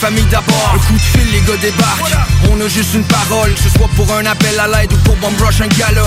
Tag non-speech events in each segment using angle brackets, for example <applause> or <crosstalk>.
Famille d'abord, un coup de fil, les gars débarquent. On a juste une parole, que ce soit pour un appel à l'aide ou pour bomb rush un gala.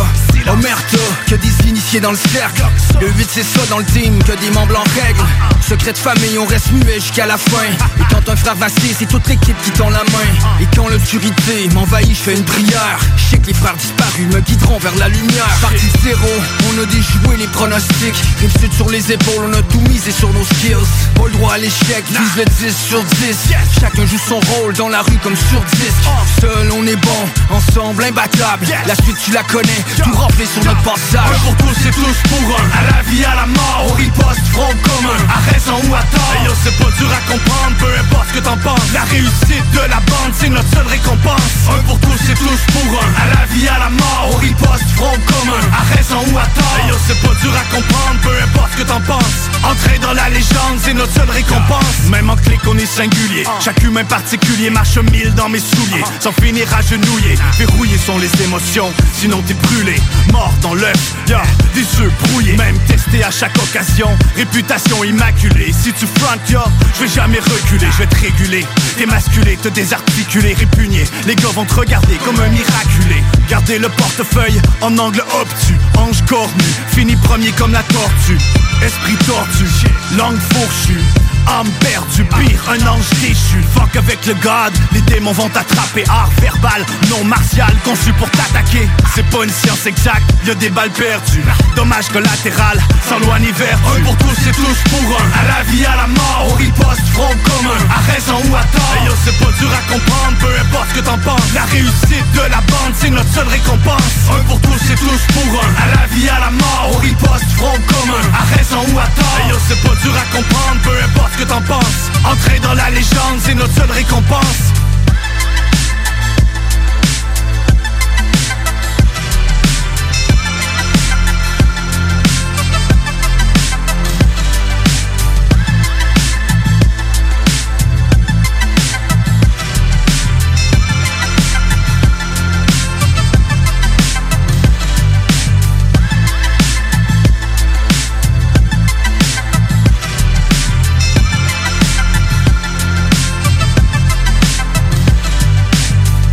Omerta, que des initiés dans le cercle? Le 8 c'est ça dans le team, que des membres en règle. Secret de famille, on reste muet jusqu'à la fin. Et quand un frère vacille, c'est toute l'équipe qui tend la main. Et quand l'obscurité m'envahit, je fais une prière. Je sais que les frères disparus me guideront vers la lumière. Partie de zéro, on a déjoué les pronostics. Rive sud sur les épaules, on a tout misé sur nos skills. Pas le droit à l'échec, vise le 10 sur 10. Chacun joue son rôle dans la rue comme sur disque. Seul on est bon, ensemble imbattable. La suite tu la connais, tout sur notre passage. Un pour tous et tous pour un. À la vie, à la mort, on riposte, front commun. À raison ou à tort. C'est pas dur à comprendre, peu importe ce que t'en penses. La réussite de la bande, c'est notre seule récompense. Un pour tous et tous pour un. À la vie, à la mort, on riposte, front commun. À raison ou à tort. C'est pas dur à comprendre, peu importe ce que t'en penses. Entrer dans la légende, c'est notre seule récompense. Même en clic, on est singulier. Chaque humain particulier marche mille dans mes souliers. Sans finir à genouiller. Verrouillés sont les émotions, sinon t'es brûlé Mort dans l'œuf, y'a des yeux brouillés. Même testé à chaque occasion, réputation immaculée. Si tu front ya, je vais jamais reculer. Je vais te réguler, démasculer, te désarticuler, répugner Les gars vont te regarder comme un miraculé. Garder le portefeuille en angle obtus. Ange cornu, fini premier comme la tortue. Esprit tordu, langue fourchue Âme perdue, pire, un ange déchu. Fuck avec le god, les démons vont t'attraper. Art verbal, non martial, conçu pour t'attaquer. C'est pas une science exacte, y a des balles perdues. Dommage collatéral, sans loi ni Un pour tous et tous pour un. À la vie, à la mort, on riposte, front commun. À raison ou à tort, yo, c'est pas dur à comprendre Peu importe ce que t'en penses. La réussite de la bande, c'est notre seule récompense. Un pour tous et tous pour un. À la vie, à la mort, on riposte, front commun. À raison ou à tort, c'est pas dur à comprendre Peu importe que t'en penses. Entrer dans la légende, c'est notre seule récompense «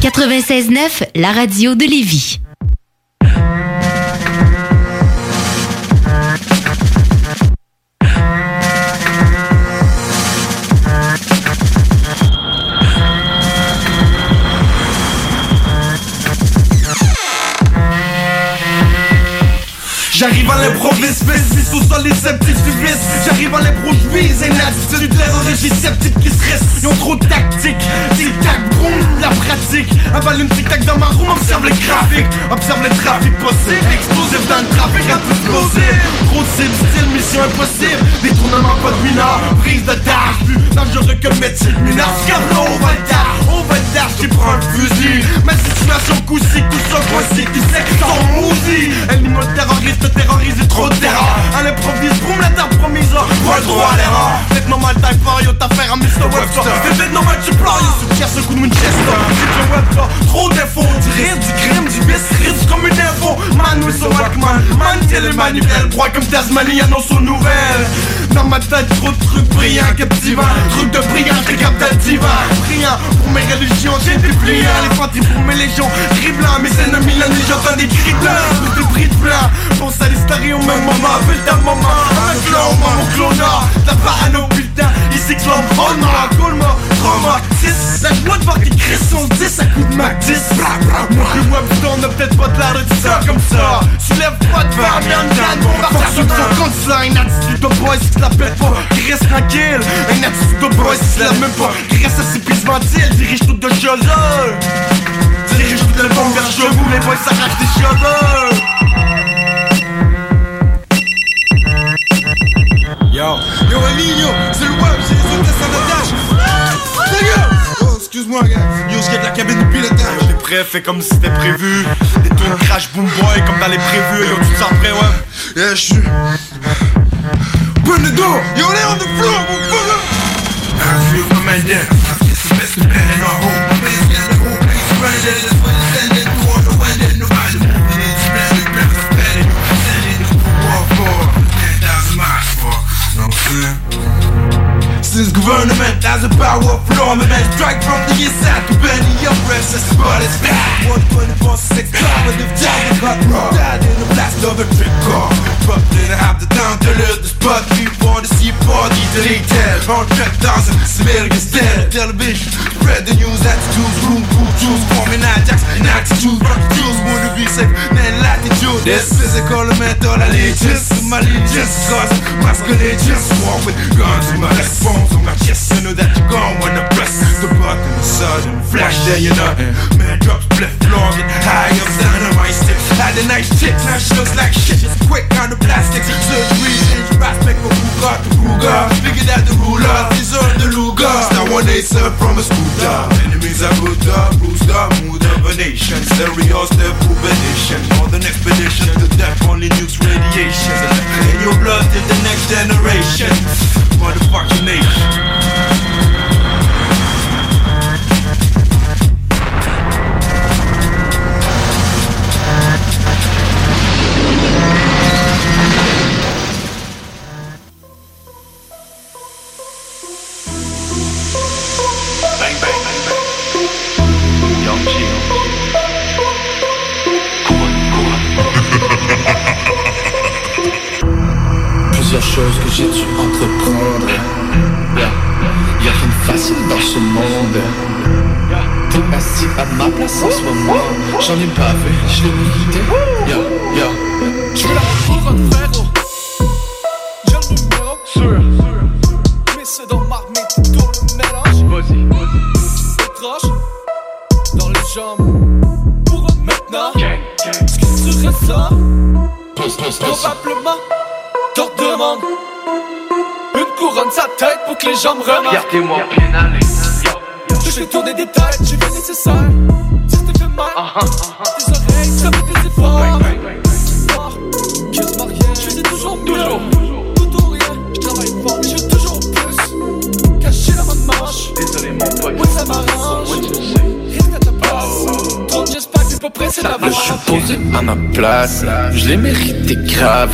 96.9, la radio de Lévis. J'arrive l'improviste, fais sous sol les subissent J'arrive à l'improvise, une attitude terroriste sceptique qui se reste. Ils ont trop de tactique, tic-tac, boum, la pratique. Avale une tic-tac dans ma room, observe les graphiques. Observe le trafic possible, explosif dans le trafic, un peu explosif. Trop de style, mission impossible. Détournement, pas de mineur, prise de tâche. Plus dangereux que métier de mineur. Scarlo, on va le tard, on va le tard, qui prend un fusil Ma situation coussique, tout ça voici Qui sait qu'ils sont maudits. Animaux terroristes, terrorisés, trop de terreur. À l'improvise, boum, la terre promise Pas droit à l'erreur. Peut-être normal, t'as fort, yo, t'affaire à Mr. Webster. Peut-être normal, tu pleures, yo, soutien ce coup de Winchester. Joe Webster, trop d'infos Du rire, du crime, du vice, risque comme une info. Man, we so Walkman, man, télémanuel Droit comme Tasmanie, annonce aux nouvelles Dans ma tête, trop de trucs brillants, captivants Trucs de brillant, récaptativant Brillant, pour mes religions, j'ai des pliants Les pour mes légions, gris blanc Mes ennemis, la j'entends des cris bris de blanc, pense à l'histoire au même moment ta maman, un clone, mon clonard La parano, putain, ici clone, oh non, artiste La joie de voir tes crises sont 10 à coups de Mac 10 Montrez-moi putain on peut-être pas de de ça comme ça. Soulève pas de de Fonction de son compte ça Une attitude de boy si tu la pètes pas Reste tranquille Une attitude de boy tu la même pas à ses pistes ventiles Dirige tout de chaleur Dirige tout le monde vers vous Les boys s'arrachent des cheveux Yo, yo, c'est le web, c'est les hôtesses en otage. Dégage! Oh, excuse-moi, gars. Yo, je de la cabine de pilotage. T'es prêt, fais comme si c'était prévu. Des tunes crash boom boy comme dans les prévus. Yo, tu te sens prêt, ouais? Yeah, je suis. Burn the door. Yo, they on the floor, motherfucker. I feel my man down. I feel some mess I hold my man. Get the whole place running. That is what it's standing. You on the way that nobody moving. It's barely better. Standing. Standing. War for 10,000 miles for. You? Since government has a power of man, strike from the inside to bend the oppressors, but it's back. 124 6 cognitive time, cut raw. Died in the blast of a trick car. But didn't have the time to leave the spot. We want to see parties deleted. On track thousand, America's dead. Television, spread the news, attitudes, room, cool juice, forming Ajax, and attitude, rock juice, wanna be safe, man, latitude. This physical and mental allegiance my allegiance, cause masculine just walk with guns in my on my chest. You know that you're gone when I press the button, the sudden flash, there you're nothing. Man drops, left long and high up, dynamite sticks. Had a nice chick, now she looks like shit. It's quick on the plastics, surgery, change prospect for who got the Ruger. Figured out the ruler, these are the Luger. Now one day serve from a scooter. Enemies are good up, boost up, mood of a nation. Stereo step nation. On the expedition to death, only nukes radiation. In your blood till the next generation. Motherfucking nation. Plusieurs choses que j'ai dû entreprendre. Facile dans ce monde. Assis à ma place en ce moment. J'en ai pas vu, je l'ai que les gens me remarquent Regardez-moi bien aller. Je vais tourner des têtes, j'ai fait nécessaire Si t'es fait mal Ah ah ah Tes oreilles, ça fait des efforts. Que je toujours mieux. Toujours, Tout ou rien, je travaille fort mais je veux toujours plus. Caché dans ma manche Désolé mon pote. Ouais ça m'arrange. Reste à ta place. Trop j'espère que je suis posé à ma place, je l'ai mérité grave.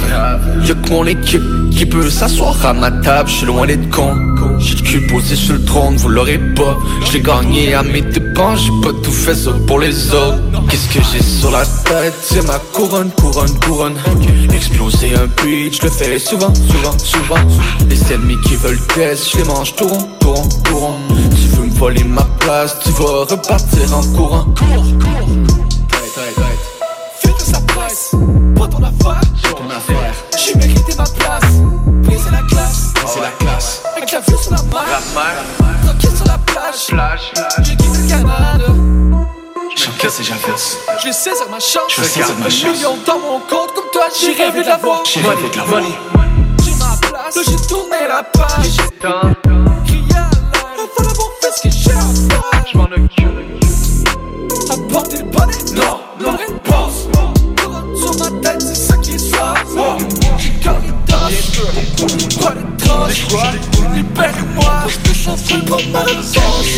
Y'a que mon équipe qui peut s'asseoir à ma table, je suis loin d'être con. J'ai le cul posé sur le trône, vous l'aurez pas. Je l'ai gagné à mes dépens, j'ai pas tout fait ça pour les autres. Qu'est-ce que j'ai sur la tête? C'est ma couronne, couronne, couronne. Exploser un beat, je le fais souvent, souvent, souvent. Les ennemis qui veulent test, je les mange tout rond, tout rond, tout rond. Tu veux me voler ma place, tu vas repartir en courant. Classe c'est la classe. La vue sur la mer, Tranquille sur la plage. Plage, J'ai quitté le Canada. J'encaisse et j'inverse. Je vais saisir ma chance Je vais saisir ma Un chance. million dans mon compte comme toi J'ai rêvé de l'avoir. J'ai rêvé de l'avoir. J'ai ma place. Là j'ai tourné la page. Tant, Crié à l'air Faut l'avoir fait ce que j'ai à faire. Je m'en occupe. Apporter le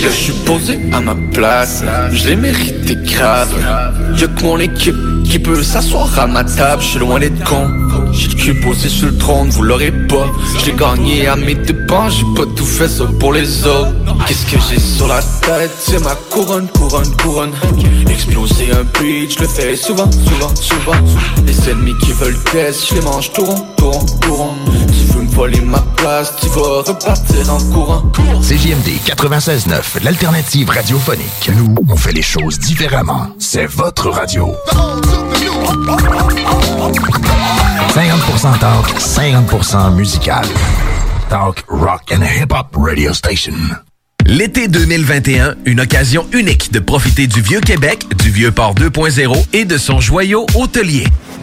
Je suis posé à ma place, je l'ai mérité grave. Y'a que mon équipe qui peut s'asseoir à ma table, je suis loin d'être con. J'ai le cul posé sur le trône, vous l'aurez pas. Je l'ai gagné à mes dépens, j'ai pas tout fait ça pour les autres. Qu'est-ce que j'ai sur la tête? C'est ma couronne, couronne, couronne. Exploser un beat, je le fais souvent, souvent, souvent. Les ennemis qui veulent test, je les mange tout rond, tout rond, tout rond. Volé ma place, tu vas repartir en courant. CJMD 96.9, l'alternative radiophonique. Nous, on fait les choses différemment. C'est votre radio. 50% talk, 50% musical. Talk, rock and hip-hop radio station. L'été 2021, une occasion unique de profiter du Vieux Québec, du Vieux Port 2.0 et de son joyau hôtelier.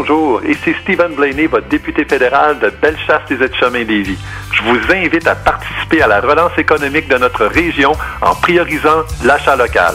Bonjour, ici Stephen Blaney, votre député fédéral de Bellechasse les Aides-Chemin Lévis. Je vous invite à participer à la relance économique de notre région en priorisant l'achat local.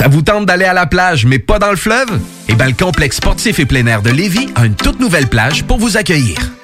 Ça vous tente d'aller à la plage, mais pas dans le fleuve? Eh bien, le complexe sportif et plein air de Lévis a une toute nouvelle plage pour vous accueillir.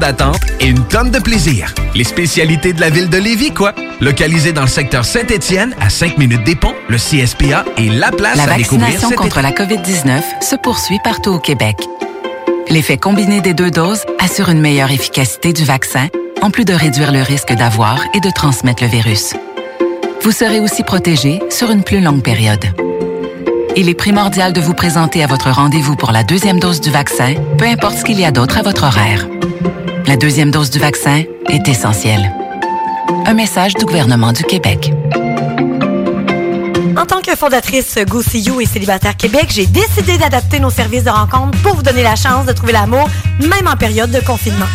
d'attente et une tonne de plaisir. Les spécialités de la ville de Lévis, quoi. Localisé dans le secteur Saint-Étienne, à 5 minutes des ponts, le CSPA est la place La à découvrir vaccination cet contre la COVID-19 se poursuit partout au Québec. L'effet combiné des deux doses assure une meilleure efficacité du vaccin, en plus de réduire le risque d'avoir et de transmettre le virus. Vous serez aussi protégé sur une plus longue période. Il est primordial de vous présenter à votre rendez-vous pour la deuxième dose du vaccin, peu importe ce qu'il y a d'autre à votre horaire. La deuxième dose du vaccin est essentielle. Un message du gouvernement du Québec. En tant que fondatrice Go See et Célibataire Québec, j'ai décidé d'adapter nos services de rencontre pour vous donner la chance de trouver l'amour, même en période de confinement.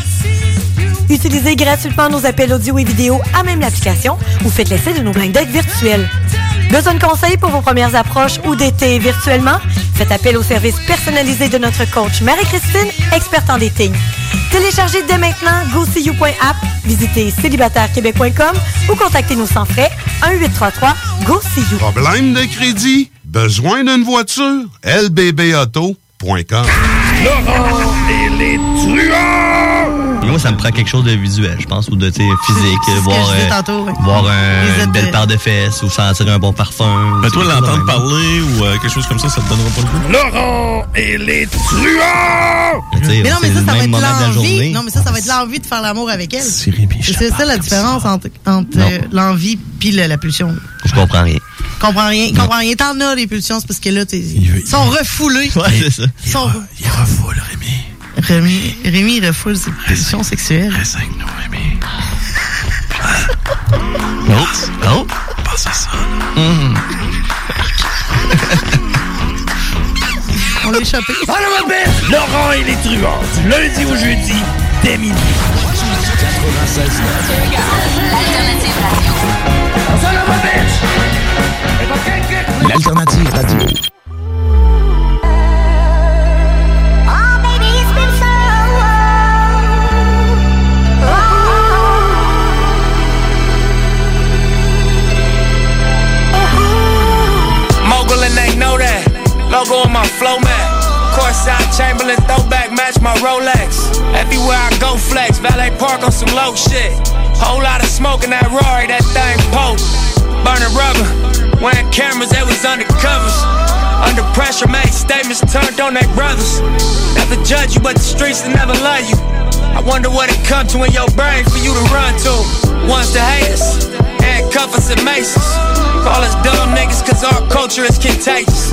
Utilisez gratuitement nos appels audio et vidéo à même l'application ou faites l'essai de nos blind dates virtuels. Besoin de conseils pour vos premières approches ou d'été virtuellement? Faites appel au service personnalisé de notre coach Marie-Christine, experte en dating. Téléchargez dès maintenant GoSeeYou.app, visitez célibatairequebec.com ou contactez-nous sans frais 1-833-GO-SEE-YOU. Problème de crédit? Besoin d'une voiture? lbbauto.com Laurent et les truands! Moi, ça me prend quelque chose de visuel, je pense, ou de physique. <laughs> Voir euh, tantôt, ouais. voir un- une belle paire de fesses ou sentir un bon parfum. Mais toi, l'entendre parler ou euh, quelque chose comme ça, ça te donnera pas le goût? Laurent et les truands! Mais non, mais ça, ça va être l'envie. Non, mais ça, ça va être l'envie de faire l'amour avec elle. C'est ça la différence entre, entre euh, l'envie puis la pulsion. Je comprends rien. Comprends rien. Comprends rien. T'en as les pulsions, c'est parce que là, t'es- ils sont refoulés. Ouais, c'est ça. Ils sont Il refoule, Rémi. Rémi, Rémi il refoule ses pulsions sexuelles. Renseigne-nous, Rémi. Oh, oh. Pense à ça. On l'a échappé. <laughs> Alors, ma belle, Laurent et les truands, du lundi au jeudi, dès minuit. L'alternative radio. Mogul Logo on my flow mat. Courtside Chamberlain throwback match my Rolex. Everywhere I go flex. Valet park on some low shit. Whole lot of smoke in that Rory, that thing poke. Burning rubber. Wearing cameras, that was undercovers. Under pressure, made statements turned on their brothers. Never judge you, but the streets will never love you. I wonder what it come to in your brain for you to run to. One's the haters, and cuff us and maces. Call us dumb niggas cause our culture is contagious.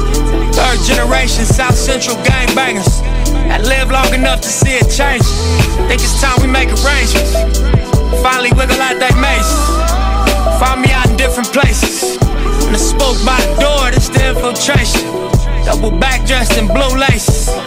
Third generation South Central gangbangers I live long enough to see it change. Think it's time we make arrangements. Finally wiggle out that mazes. Find me out in different places. And the smoke by the door, this the infiltration. Double back dressed in blue laces.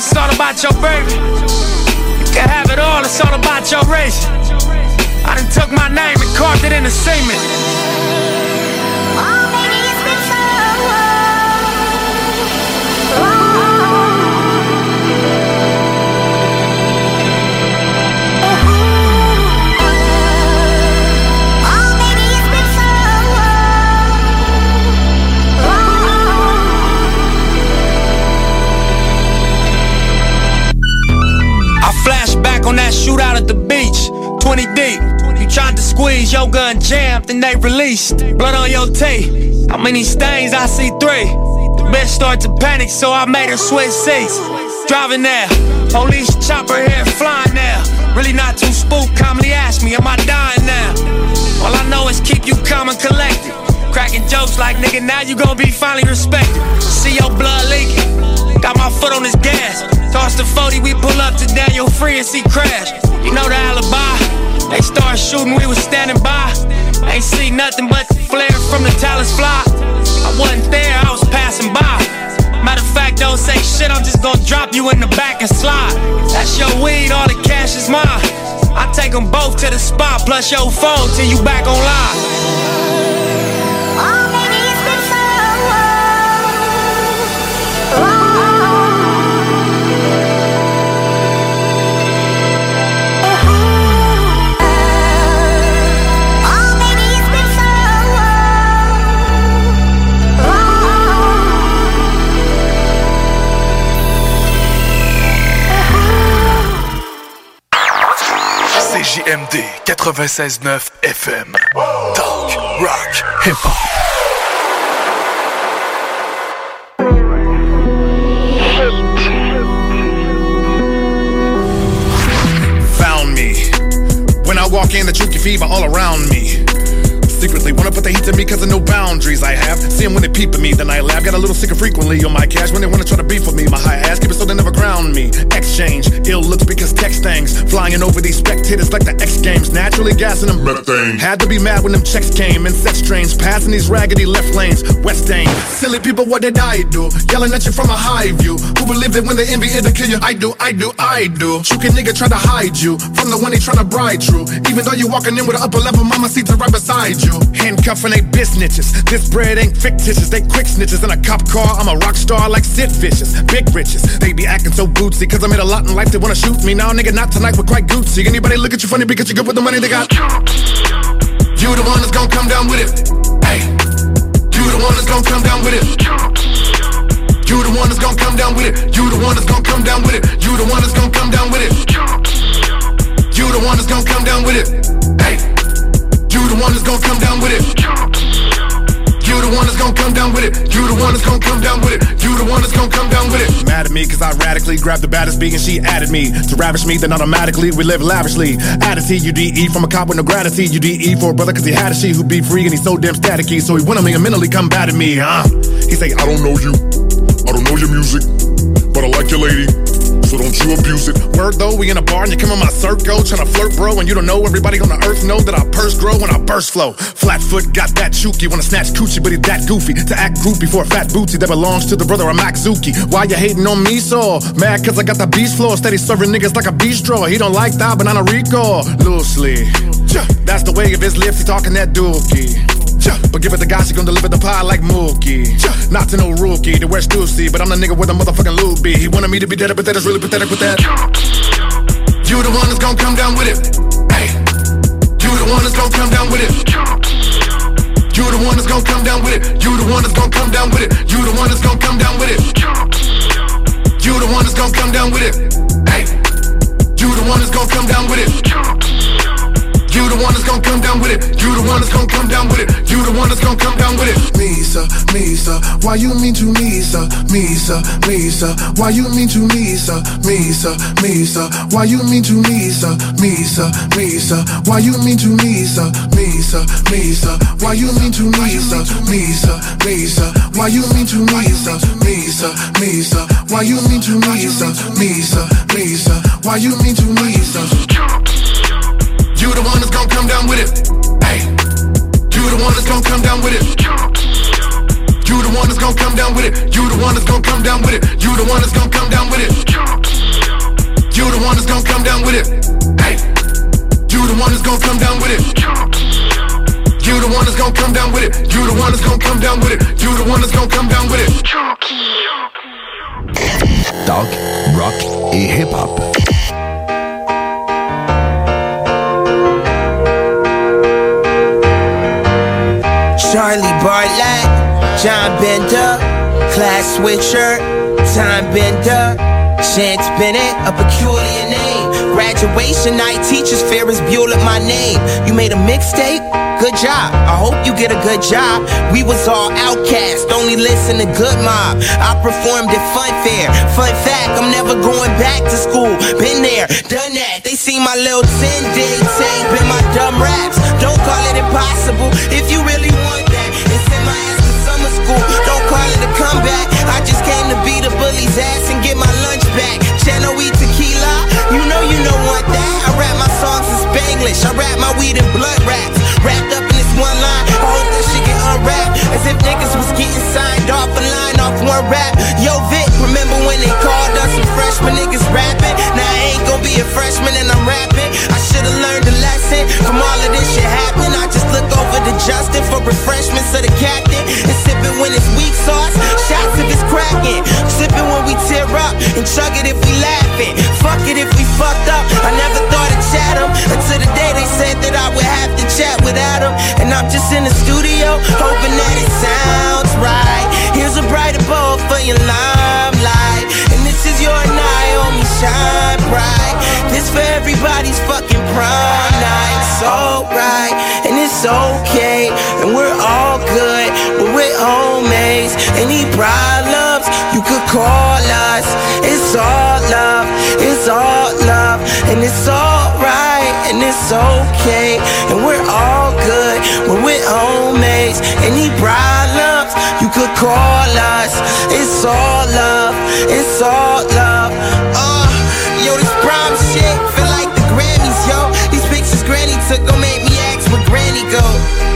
It's all about your baby. You can have it all, it's all about your race. I done took my name and carved it in the cement. Back on that shootout at the beach, 20 deep. You tried to squeeze, your gun jammed, and they released. Blood on your tape. How many stains? I see three. The bitch started to panic, so I made her switch seats. Driving there, police chopper here, flying there. Really not too spooked, calmly ask me, am I dying now? All I know is keep you calm and collected. Cracking jokes like, nigga, now you gon' be finally respected. See your blood leaking. Got my foot on his gas. Toss the 40, we pull up to Daniel Free and see crash. You know the alibi. They start shooting, we was standing by. Ain't see nothing but flare from the talents fly. I wasn't there, I was passing by. Matter of fact, don't say shit, I'm just gonna drop you in the back and slide. That's your weed, all the cash is mine. I take them both to the spot, plus your phone till you back online. CJMD 96.9 FM. Talk, rock, hip-hop. Found me. When I walk in, the Chuki fever all around me. Secretly wanna put the heat to me cause of no boundaries I have. See 'em when they peep at me, then I laugh. Got a little sicker frequently on my cash when they wanna try to beef with me. My high ass keep it so they never ground me. Exchange, ill looks because text things. Flying over these spectators like the X Games. Naturally gassing them. Had to be mad when them checks came. And sex trains passing these raggedy left lanes. West Dane. Silly people, what did I do? Yelling at you from a high view. Who believed it when the envy it'll kill you? I do, I do, I do. Chuka nigga try to hide you from the one they try to bride you. Even though you walking in with an upper level mama seats right beside you. Handcuffing they bitch snitches. This bread ain't fictitious, they quick snitches. In a cop car, I'm a rock star like Sid Vicious. Big riches, they be acting so bootsy. Cause I made a lot in life, they wanna shoot me. Now, nigga, not tonight, we're quite Gucci. Anybody look at you funny because you good with the money they got? You the one that's gonna come down with it. Hey, you the one that's gonna come down with it. You the one that's gonna come down with it. You the one that's gonna come down with it. You the one that's gonna come down with it. You the one that's gonna come down with it. Hey, the one that's gonna come down with it. You the one that's gonna come down with it. You the one that's gonna come down with it. You the one that's gonna come down with it. Mad at me cause I radically grabbed the baddest beat and she added me. To ravish me, then automatically we live lavishly. Added T-U-D-E from a cop with no gratitude. U-D-E for a brother cause he had a she who be free and he's so damn staticky. So he went on me and mentally combated me, huh? He say, I don't know you. I don't know your music. But I like your lady. So don't you abuse it. Word though, we in a bar and you come in my circle trying to flirt, bro. And you don't know everybody on the earth know that I purse grow when I burst flow. Flatfoot got that chooky, wanna snatch coochie, but he that goofy. To act groupie for a fat booty that belongs to the brother of Max Zuki. Why you hating on me so? Mad cause I got the beast floor, steady serving niggas like a bistro. He don't like that, but on a Rico. Loosely. That's the way of his lips, he talking that dookie. But give it the guy, she gon' deliver the pie like Mookie. Not to no rookie, to wear Stussy, but I'm the nigga with a motherfucking loot be. He wanted me to be dead, but that is really pathetic with that. You the one that's gon' come down with it. Hey, you the one that's gon' come down with it. You the one that's gon' come down with it. You the one that's gon' come down with it. You the one that's gon' come down with it. You the one that's gon' come down with it. Hey, you the one that's gon' come down with it. You the one that's gonna come down with it. You the one that's gonna come down with it. You the one that's gonna come down with it. Misa, Misa, why you mean to Misa, Misa, Misa, why you mean to Misa, Misa, Misa, why you mean to Misa, Misa, Misa, why you mean to Misa, Misa, Misa, why you mean to Misa, Misa, Misa, why you mean to Misa, Misa, Misa, why you mean to Misa, Misa, Misa, why you mean to Misa? You the one that's gonna come down with it. Hey, you the one that's gonna come down with it. You the one that's gonna come down with it. You the one that's gonna come down with it. You the one that's gonna come down with it. You the one that's gonna come down with it. Hey, you the one that's gonna come down with it. You the one that's gonna come down with it. You the one that's gonna come down with it. You the one that's gonna come down with it. Talk, rock et hip-hop. Charlie Bartlett, John Bender, class switcher, time bender, Chance Bennett, a peculiar name. Graduation night, teachers fear is Bueller my name. You made a mixtape? Good job. I hope you get a good job. We was all outcast, only listen to Good Mob. I performed at Fun Fair. Fun fact, I'm never going back to school. Been there, done that. They see my little 10 day tape in my dumb raps. Don't call it impossible if you really want school. Don't call it a comeback. I just came to beat a bully's ass and get my lunch back. Channel E tequila, you know you don't want that. I rap my songs in Spanglish. I rap my weed and blood raps. Wrapped up in this one line. Get unwrapped. As if niggas was getting signed off a line off one rap. Yo, Vic, remember when they called us some freshman niggas rapping? Now I ain't gonna be a freshman and I'm rapping. I should've learned a lesson from all of this shit happening. I just look over to Justin for refreshments of the captain. And sipping when it's weak sauce. Shots if it's cracking. Sipping when we tear up. And chug it if we laughing. Fuck it if we fucked up. I never thought of chat 'em Until the day they said that I would have to chat without 'em. And I'm just in the studio. Hoping that it sounds right. Here's a brighter bowl for your limelight. And this is your night, oh, homie, shine bright. This for everybody's fucking prime night. It's alright, and it's okay, and we're all good, but we're homies. Any problems, you could call us. It's all love, it's all love, and it's alright, and it's okay, and we're all good, but we're homies. Any problems, you could call us. It's all love, it's all love. Uh, yo, this prime shit feel like the Grammys, yo. These pictures Granny took gon' make me ask where Granny go.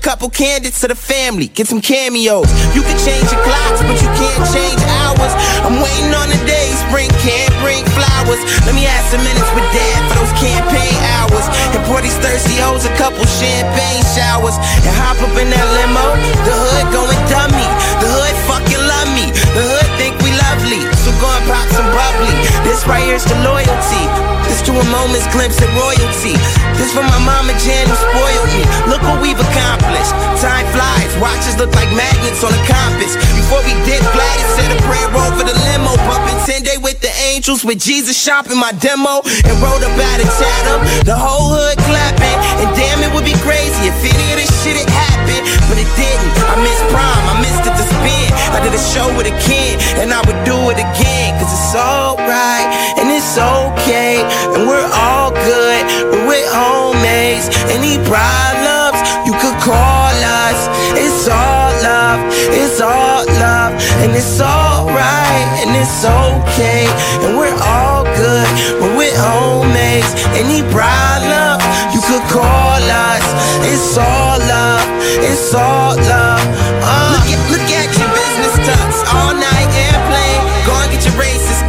Couple candidates to the family. Get some cameos. You can change your clocks, but you can't change hours. I'm waiting on the day spring can't bring flowers. Let me add some minutes with dad for those campaign hours. And pour these thirsty hoes a couple champagne showers. And hop up in that limo. The hood going dummy. The hood fucking love me. The hood think we lovely you gon' pop some bubbly. This right here's the loyalty. This to a moment's glimpse at royalty. This for my mama Jan who spoiled me. Look what we've accomplished. Time flies, watches look like magnets on a compass. Before we did, Gladys said a prayer over the limo, bumping 10 day with the angels with Jesus shopping my demo and wrote about it, Chatham. The whole hood clapping, and damn, it would be crazy if any of this shit had happened, but it didn't. I missed prime, I missed it to spin. I did a show with a kid, and I would do it again. Cause it's alright, and it's okay, and we're all good. We're with homemates. Any problems, you could call us. It's all love, it's all love, and it's alright, and it's okay, and we're all good. We're with homemates. Any problems, you could call us. It's all love, it's all love. Uh, look, at, look at your business tux, all night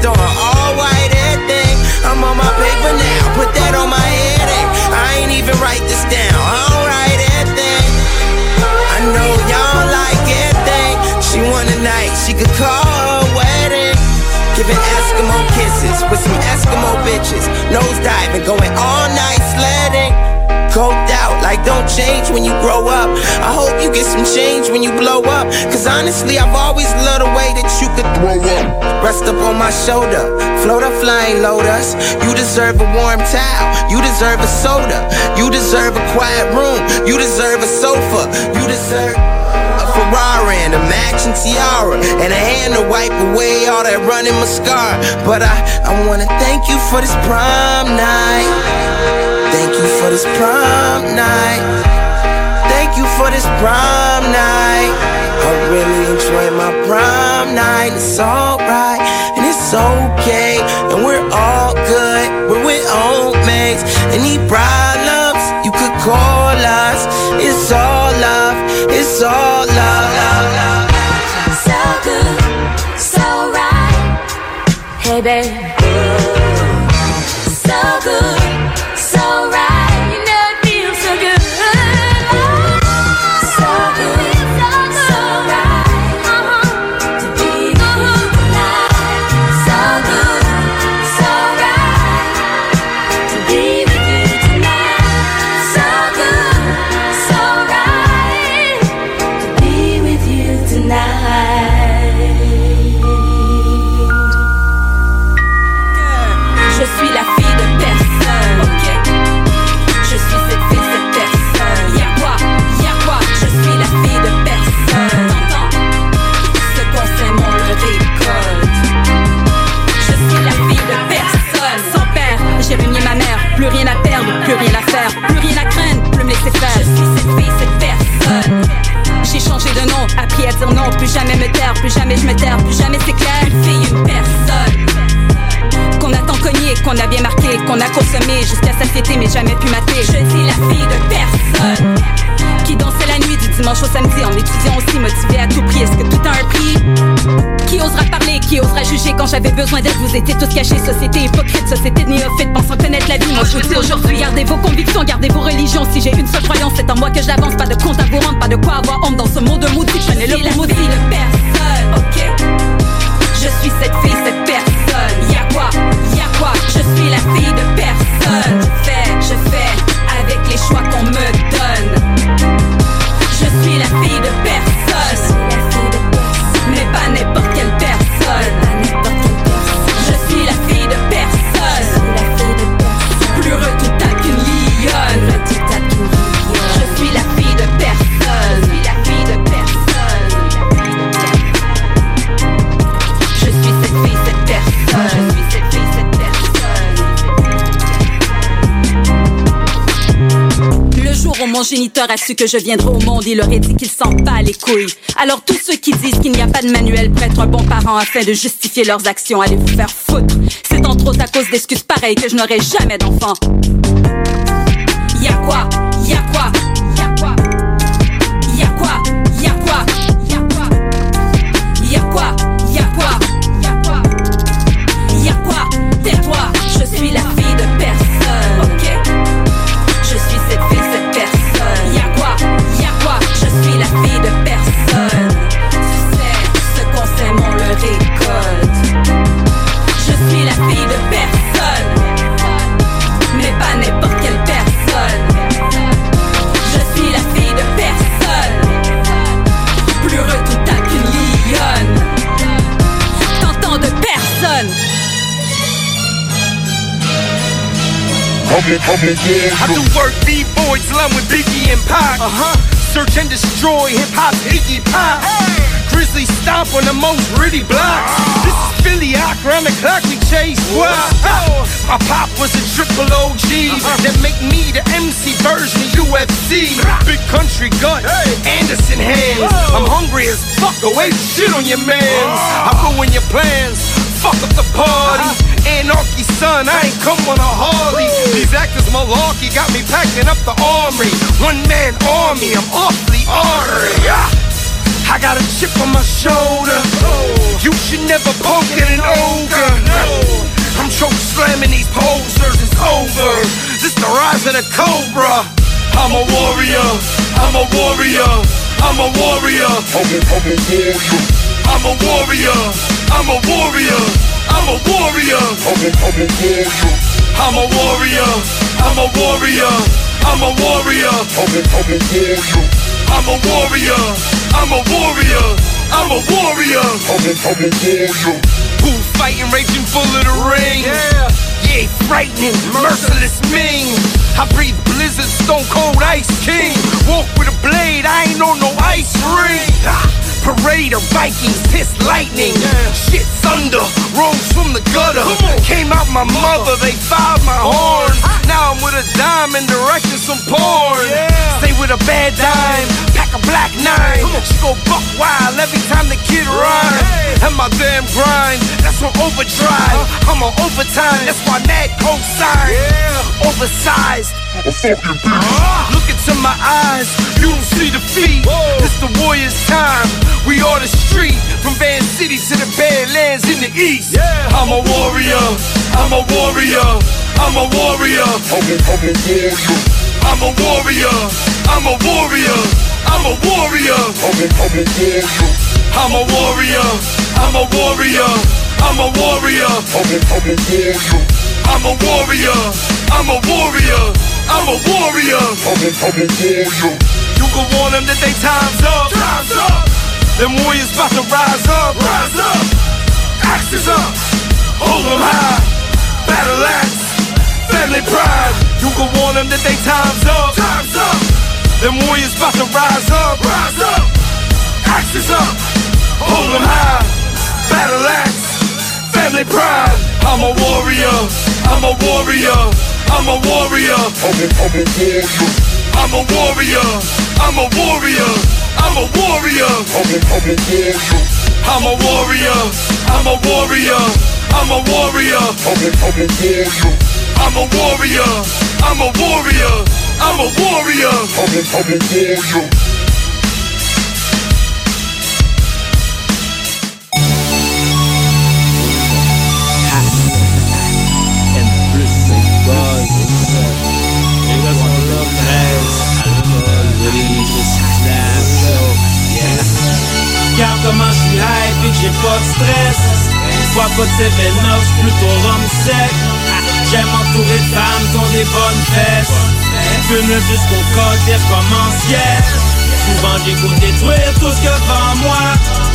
on, all white everything. I'm on my paper now, put that on my head. eh. I ain't even write this down. I don't everything. I know y'all like everything. She want a night, she could call her wedding. Giving Eskimo kisses with some Eskimo bitches. Nose diving, going all night sledding. Coked out, like don't change when you grow up. I hope you get some change when you blow up. Cause honestly, I've always loved the way that you could throw up. Rest up on my shoulder, float a flying lotus. You deserve a warm towel, you deserve a soda. You deserve a quiet room, you deserve a sofa. You deserve a Ferrari and a matching tiara and a hand to wipe away all that running mascara. But I, I wanna thank you for this prom night. Thank you for this prom night. Thank you for this prom night. I really enjoy my prom night. It's alright and it's okay, and we're all good. We're with homemates. Any problems, you could call us. It's all love. It's all love. love, love. So good, so right. Hey, babe. J'avais besoin d'être Vous étiez tous cachés, société hypocrite, société de néophyte, pensant connaître la vie. Moi je vous dis aujourd'hui, gardez vos convictions, gardez vos religions. Si j'ai une seule croyance, c'est en moi que j'avance. Pas de compte à vous rendre, pas de quoi avoir honte dans ce monde maudit. Prenez le la maudit de personne, ok je suis cette fille, cette personne. Y'a quoi, y'a quoi, je suis la fille de personne. Je fais, je fais avec les choix qu'on me mon géniteur a su que je viendrais au monde, il aurait dit qu'il s'en bat les couilles. Alors tous ceux qui disent qu'il n'y a pas de manuel pour être un bon parent afin de justifier leurs actions, allez vous faire foutre. C'est entre autres à cause d'excuses pareilles que je n'aurai jamais d'enfant. Y'a quoi? Y'a quoi? I do work B-boys, along with Biggie and Pac. Uh huh. Search and destroy hip hop's Iggy Pop. Grizzly stomp on the most pretty blocks. This is Philly, out round the clock we chase squad. My pop was a triple OG that make me the MC version of UFC. Big country gut, Anderson hands. I'm hungry as fuck, away shit on your mans. I ruin your plans, fuck up the party. Anarchy, son, I ain't come on a Harley. These actors malarkey got me packing up the armory. One man army, I'm awfully ornery. Ah. I got a chip on my shoulder. You should never poke at an ogre. I'm choke slamming these posers. It's over. This the rise of the cobra. I'm a warrior. I'm a warrior. I'm a warrior. I'm a, I'm a warrior. I'm a warrior. I'm a warrior. I'm a warrior. I'm a, I'm a warrior. I'm a warrior. I'm a warrior. I'm a, I'm a warrior. I'm a warrior. I'm a warrior. I'm a warrior. I'm a, I'm a warrior. Who fighting, raging full of the ring? Yeah. Yeah, frightening, merciless Ming. I breathe blizzard, stone cold ice king. Walk with a blade, I ain't on no ice ring. Ah, Parade of Vikings, piss lightning. Shit thunder, rose from the gutter. Came out my mother, they fired my horn. Now I'm with a diamond directing some porn. Stay with a bad dime, pack a black nine. She go buck wild every time the kid rhyme. And my damn grind, that's on overdrive. I'm on overtime, that's why Mad co-sign. Oversized. A fucking beast. Look into my eyes, you don't see defeat. It's the warrior's time. We are the street, from Van City to the Badlands in the east. I'm a warrior, I'm a warrior, I'm a warrior. I'm a, I'm a warrior. I'm a warrior. I'm a warrior. I'm a, I'm a warrior. I'm a warrior. I'm a warrior. I'm a, I'm a warrior. I'm a warrior. I'm a warrior. I'm a warrior. I'm a, I'm a warrior. You can warn them that they time's up. Time's up. Them warriors about to rise up. Rise up. Axes up. Hold them high. Battle axe. Family pride. You can warn them that they time's up. Time's up. Them warriors about to rise up. Rise up. Axes up. Hold them high. Battle axe. Family pride. I'm a warrior. I'm a warrior. I'm a warrior. I'm a, I'm a warrior. I'm a warrior. I'm a warrior. I'm a, I'm a warrior. I'm a warrior. I'm a warrior. I'm a warrior. I'm a warrior. I'm a warrior. I'm a warrior. I'm a, I'm a warrior. Comment je suis hype et j'ai pas de stress. Bois pas de 7-Up, plutôt rhum sec. J'aime m'entourer de femmes qui ont des bonnes fesses. Fume jusqu'au côté recommence yeah Souvent j'écoute détruire tout ce que devant moi.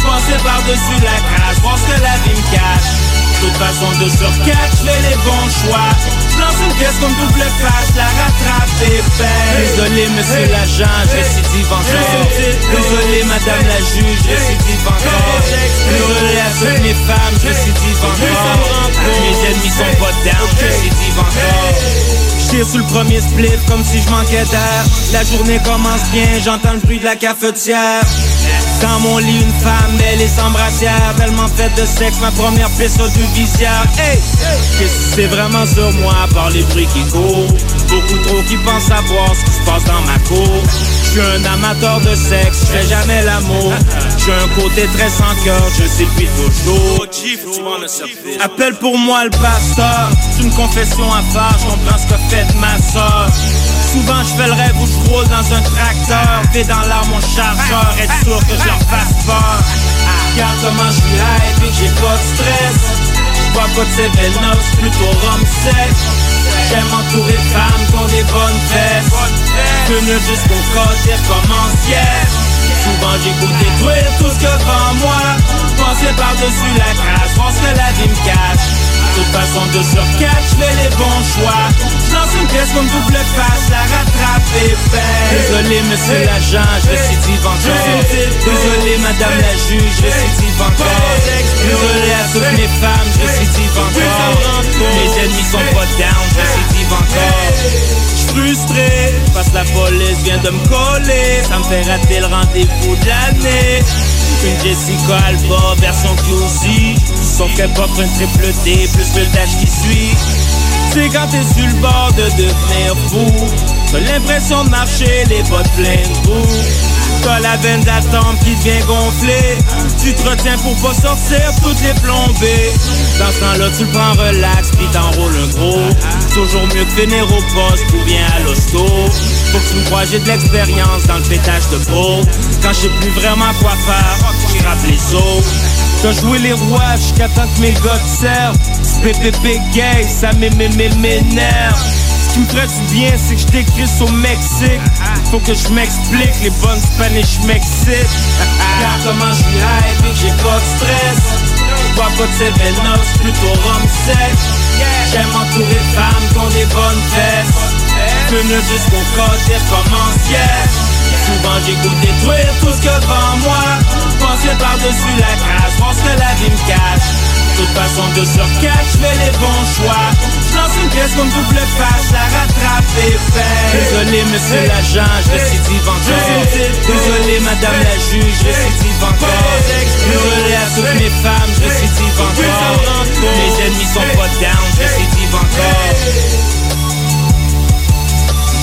Passer par-dessus la crasse, voir ce que la vie me cache toute façon de sur quatre, je fais les bons choix. Je lance une pièce comme double face, la rattrape et paye. Désolé monsieur l'agent, je récidive encore. Désolé madame la juge, je récidive encore. Désolé à toutes mes femmes, je récidive encore. Mes ennemis sont pas down, je récidive encore. Je tire sous le premier split comme si je manquais d'air. La journée commence bien, j'entends le bruit de la cafetière. Dans mon lit, une femme, elle est sans brassière. Tellement faite de sexe, ma première. Hey, qu'est-ce que c'est vraiment sur moi, à part les bruits qui courent? Beaucoup trop qui pensent savoir ce qui se passe dans ma cour. Je suis un amateur de sexe, je fais jamais l'amour. J'ai un côté très sans cœur, je sais depuis toujours. Appelle pour moi le pasteur. C'est une confession à faire, je comprends ce que fait ma soeur. Souvent je fais le rêve où je dans un tracteur. Fais dans l'air mon chargeur, être sûr que je leur fasse peur. Regarde comment je suis hype et j'ai pas de stress. J'bois pas de 7-Up, c'est plutôt rhum sec J'aime m'entourer de femmes qui ont des bonnes fesses. Fume jusqu'au côté recommence yeah Souvent j'écoute détruire tout ce que devant moi. Passer par-dessus la crasse, ce que la vie me cache toute façon de sur quatre, je fais les bons choix. Je lance une pièce comme double face à rattraper Désolé monsieur l'agent, je récidive encore Désolé madame la juge, je récidive encore Désolé à toutes mes femmes, je récidive encore Mes ennemis sont pas down, je récidive encore J'suis frustré, parce que la police vient de me coller. Ça me fait rater le rendez-vous de l'année. Une Jessica Alba version QC Sauf qu'elle porte un triple D plus le dash qui suit. C'est quand t'es sur le bord de devenir fou. T'as l'impression de marcher les bottes pleines de T'as la veine d'attente qui devient gonflée. Tu te retiens pour pas sortir toutes les plombées. Dans ce temps-là tu le prends relax puis t'enrôles un gros. Toujours mieux que finir au poste ou bien à l'hosto. Faut que tu me crois j'ai de l'expérience dans le pétage de peau. Quand je sais plus vraiment quoi faire, je les os T'as joué les rois jusqu'à temps que mes gars te servent gay, ça m'énerve. Ce qui me ferait du bien, c'est que je t'écris au Mexique. Faut que je m'explique les bonnes Spanish Mexique. Regarde comment je suis hype et j'ai pas de stress. Bois pas de Seven-Ups, plutôt rhum sec. J'aime entourer de femmes qui ont des bonnes fesses. Fume jusqu'au code et recommence, yeah Souvent j'écoute détruire tout ce que devant moi. Penser par-dessus la cage, pense que la vie me cache. Toute façon de sur quatre, je fais les bons choix. Je lance une pièce comme double face à rattraper fait. Désolé monsieur l'agent, je récidive encore Désolé madame la juge, je récidive encore Désolé à toutes mes femmes, je récidive encore Mes ennemis sont pas down, je récidive encore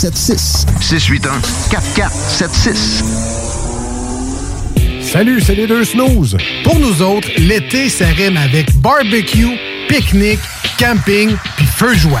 4476. 681 4476. Salut, c'est les deux snooze. Pour nous autres, l'été, rime avec barbecue, pique-nique, camping puis feu joie.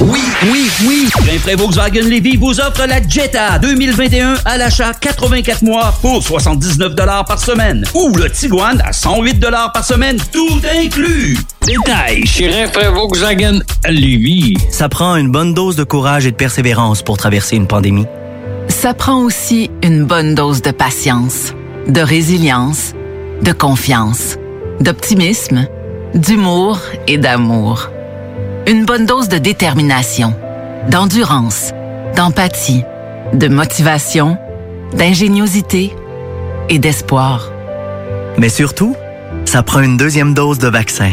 Oui, oui, oui. Rainfray Volkswagen Levy vous offre la Jetta 2021 à l'achat 84 mois pour 79 par semaine. Ou le Tiguan à 108 par semaine, tout inclus. Détail chez Rainfray Volkswagen Levy. Ça prend une bonne dose de courage et de persévérance pour traverser une pandémie. Ça prend aussi une bonne dose de patience, de résilience, de confiance, d'optimisme, d'humour et d'amour. Une bonne dose de détermination, d'endurance, d'empathie, de motivation, d'ingéniosité et d'espoir. Mais surtout, ça prend une deuxième dose de vaccin.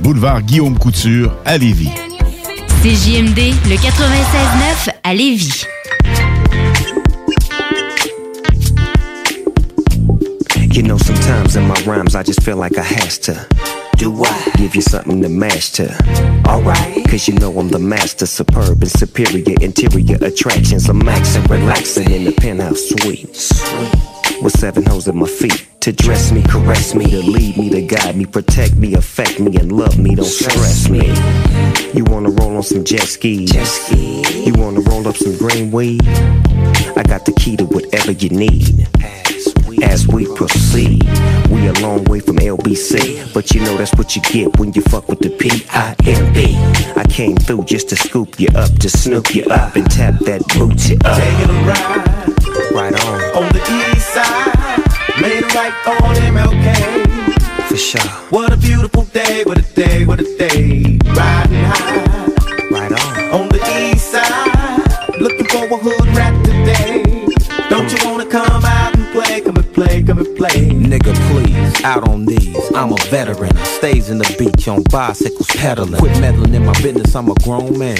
boulevard Guillaume Couture à Lévis. CJMD, le 96.9 à Lévis. You know, sometimes in my rhymes, I just feel like I has to. Do I? Give you something to mash to. Alright. Cause you know I'm the master, superb and superior interior attractions. I'm maxing, relaxing in the penthouse suite. With seven hoes at my feet. To dress me, caress me, to lead me, to guide me, protect me, affect me, and love me, don't stress me. You wanna roll on some jet skis? You wanna roll up some green weed? I got the key to whatever you need. As we proceed, we a long way from LBC, but you know that's what you get when you fuck with the P-I-M-P. I came through just to scoop you up, to snoop you up and tap that booty up. Taking a ride Right on, on the side, made it right on MLK. for sure. What a beautiful day, what a day, what a day. Riding high Right on. on the east side, looking for a hood rat today. Don't you wanna come out play? Nigga, please, out on these. I'm a veteran. I stays in the beach on bicycles pedaling. Quit meddling in my business, I'm a grown man.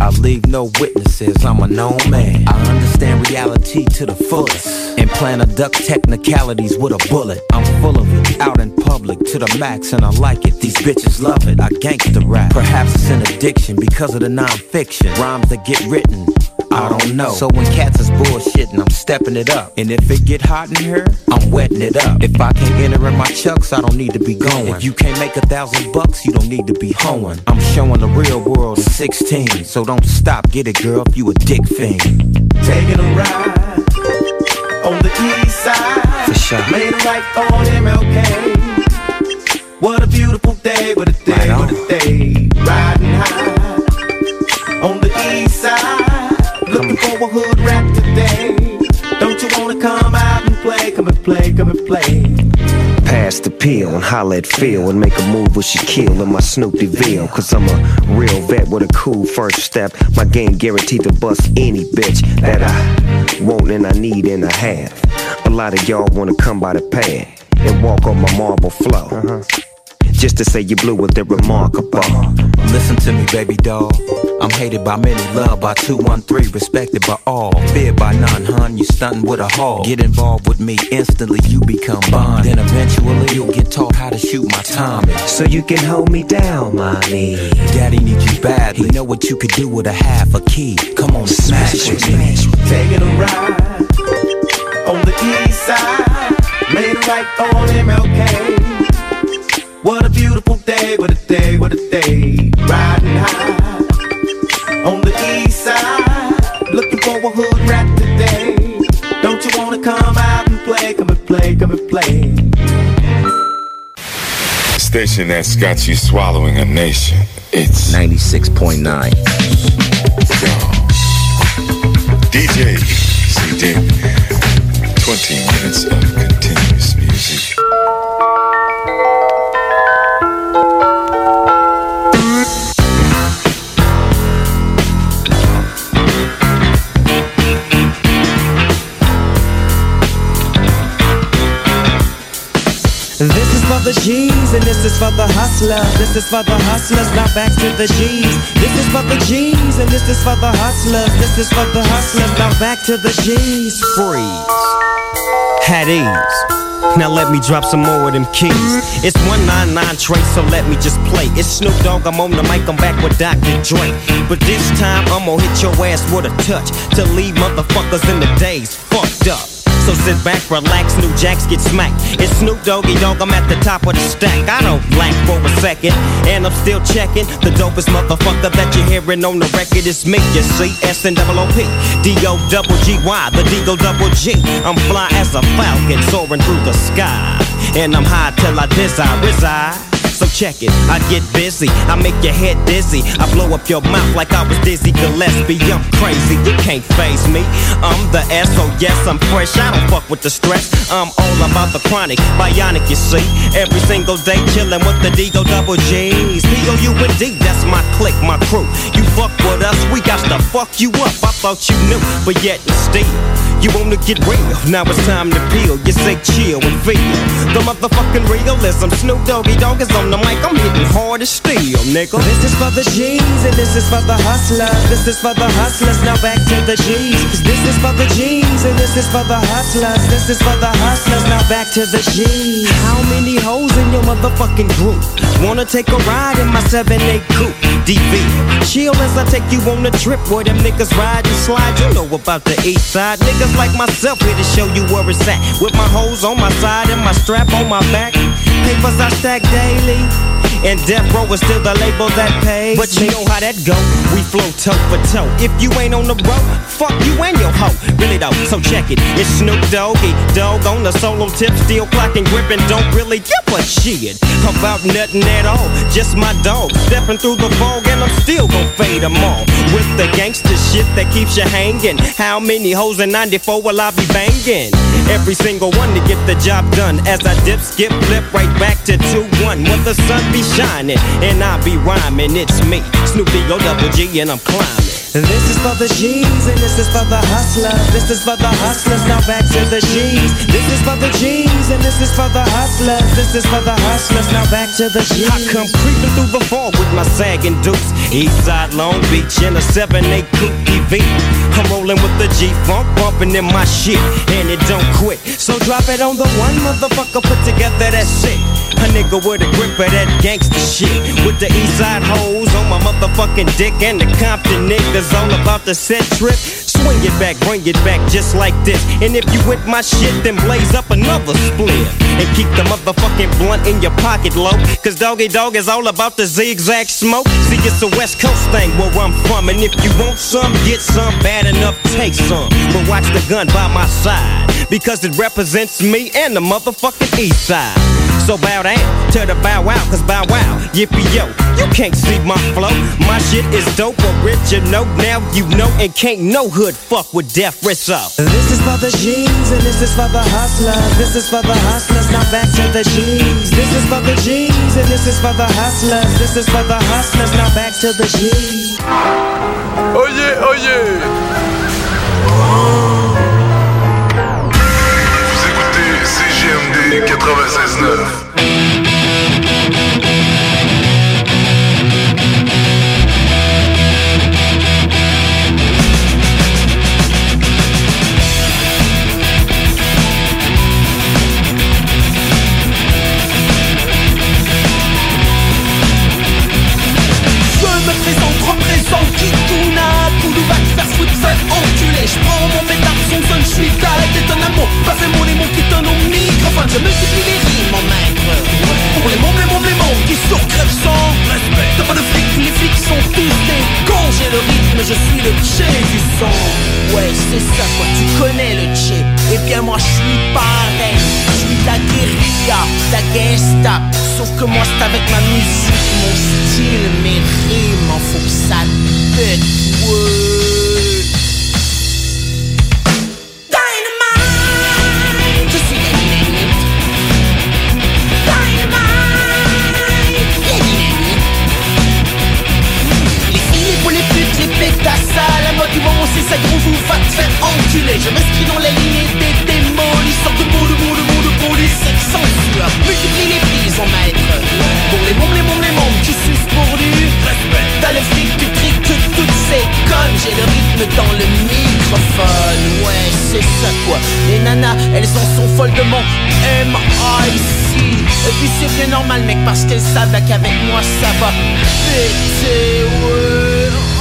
I leave no witnesses, I'm a known man. I understand reality to the fullest. And plan to duck technicalities with a bullet. I'm full of it, out in public to the max, and I like it. These bitches love it. I gangsta rap. Perhaps it's an addiction because of the non-fiction. Rhymes that get written. I don't know. So when cats is bullshitting, I'm stepping it up. And if it get hot in here, I'm wetting it up. If I can't enter in my chucks, I don't need to be going. If you can't make a thousand bucks, you don't need to be hoeing. I'm showing the real world at 16. So don't stop, get it, girl, if you a dick fiend. Taking a ride on the east side. For sure. Made a right on MLK. What a beautiful day, what a day, what a day. Riding high on the east side. Looking a hood rat today. Don't you wanna come out and play, come and play, come and play? Pass the pill and holla at Phil and make a move with Shaquille in my Snoop DeVille. Cause I'm a real vet with a cool first step. My game guaranteed to bust any bitch that I want and I need and I have. A lot of y'all wanna come by the pad and walk on my marble flow. Uh-huh. Just to say you blew with the remarkable. Listen to me, baby doll. I'm hated by many, loved by two, one, three, respected by all. Feared by none, hun. You stunting with a hog. Get involved with me instantly, you become bond. Then eventually you'll get taught how to shoot my timing. So you can hold me down, mommy. Daddy needs you badly. You know what you could do with a half a key. Come on, smash with me. Taking a ride on the east side. Made right on MLK. What a beautiful day, what a day, what a day. Riding high on the east side. Looking for a hood rat today. Don't you wanna come out and play, come and play, come and play? Station that's got you swallowing a nation. It's 96.9. Yo. DJ CD. 20 minutes of this is for the hustlers. This is for the hustlers. Now back to the G's. This is for the G's and this is for the hustlers. This is for the hustlers. Now back to the G's. Freeze. Had ease. Now let me drop some more of them keys. It's 199 Trace, so let me just play. It's Snoop Dogg, I'm on the mic, I'm back with Dr. Dre. But this time I'm gonna hit your ass with a touch to leave motherfuckers in the days fucked up. So sit back, relax, new jacks get smacked. It's Snoop Doggy Dogg, I'm at the top of the stack. I don't black for a second, and I'm still checking. The dopest motherfucker that you're hearing on the record is me, you see. S and double O P, D O double G Y, the Deagle double G. I'm fly as a falcon soaring through the sky. And I'm high till I desire reside. So check it. I get busy, I make your head dizzy. I blow up your mouth like I was Dizzy Gillespie. I'm crazy, you can't phase me. I'm the S, so yes, I'm fresh. I don't fuck with the stress. I'm all about the chronic, bionic, you see. Every single day chillin' with the D-O double G's. P-O-U-N-D, that's my clique, my crew. You fuck with us, we got to fuck you up. I thought you knew, but yet and still. You wanna get real, now it's time to peel. You say chill and feel the motherfucking realism. Snoop Doggy Dogg is on the mic, I'm hitting hard as steel, nigga. This is for the G's and this is for the hustlers. This is for the hustlers. Now back to the G's. This is for the G's and this is for the hustlers. This is for the hustlers. Now back to the G's. How many hoes in your motherfucking group wanna take a ride in my 7-8 coupe? DV, chill as I take you on a trip where them niggas ride and slide. You know about the east side. Niggas like myself here to show you where it's at. With my hoes on my side and my strap on my back. Papers I stack daily. And Death Row is still the label that pays. But you know how that go. We flow toe for toe. If you ain't on the road, fuck you and your hoe. Really though, so check it. It's Snoop Doggy Dog on the solo tip, still clocking, gripping. Don't really give a shit about nothing at all. Just my dog stepping through the fog, and I'm still gon' fade them all. With the gangster shit that keeps you hanging. How many hoes in 94 will I be banging? Every single one to get the job done. As I dip, skip, flip right back to 2-1. When the sun be shining, and I be rhyming. It's me, Snoopy O double G, and I'm climbing. This is for the G's and this is for the hustlers. This is for the hustlers. Now back to the G's. This is for the G's and this is for the hustlers. This is for the hustlers. Now back to the G's. I come creeping through the fall with my sagging dukes. Eastside Long Beach in a 7-8 coupe EV. I'm rolling with the G-Funk, bumping in my shit, and it don't quit. So drop it on the one motherfucker put together that shit. A nigga with a grip of that gangster shit. With the Eastside hoes on my motherfucking dick, and the Compton niggas all about the set trip. Swing it back, bring it back just like this. And if you with my shit, then blaze up another split. And keep the motherfucking blunt in your pocket low. Cause Doggy Dog is all about the zigzag smoke. See, it's a West Coast thing where I'm from. And if you want some, get some. Bad enough, take some. But watch the gun by my side. Because it represents me and the motherfucking East Side. So bow down to the bow wow, cause bow wow, yippee yo, you can't see my flow. My shit is dope, original, now you know, and can't no hood fuck with death wrist up. This is for the G's and this is for the hustlers. This is for the hustlers. Now back to the G's. This is for the G's and this is for the hustlers. This is for the hustlers. Now back to the G's. Oh yeah, oh yeah. 96.9. enculer Je prends mon pétard, son son, je suis calé T'es un amour, pas fait mon mots qui donnent au microphone Je multiplie les rimes en maître. Pour les mômes, les mômes, les mômes qui surcrèvent sans respect. T'as pas de flics, les flics sont tous des cons. J'ai le rythme, je suis le tché du son Ouais, c'est ça quoi, tu connais le tché. Eh bien moi je suis pareil. Je suis ta guérilla, ta gesta. Sauf que moi c'est avec ma musique, mon style, mes rimes En faut que ça pète, ouais du moment c'est ça gros vous va te faire enculer. Je m'inscris dans la lignée des démolisseurs de mots, de mots, de mots, de police censure Multiplie les prises en maître Pour les mômes, les mômes, les mômes qui sucent pour du respect. T'as le fric, tu triques que toutes ces connes. J'ai le rythme dans le microphone. Ouais c'est ça quoi. Les nanas elles en sont folles de mon M.I.C Et puis c'est bien normal mec parce qu'elles savent qu'avec moi ça va péter. Ouais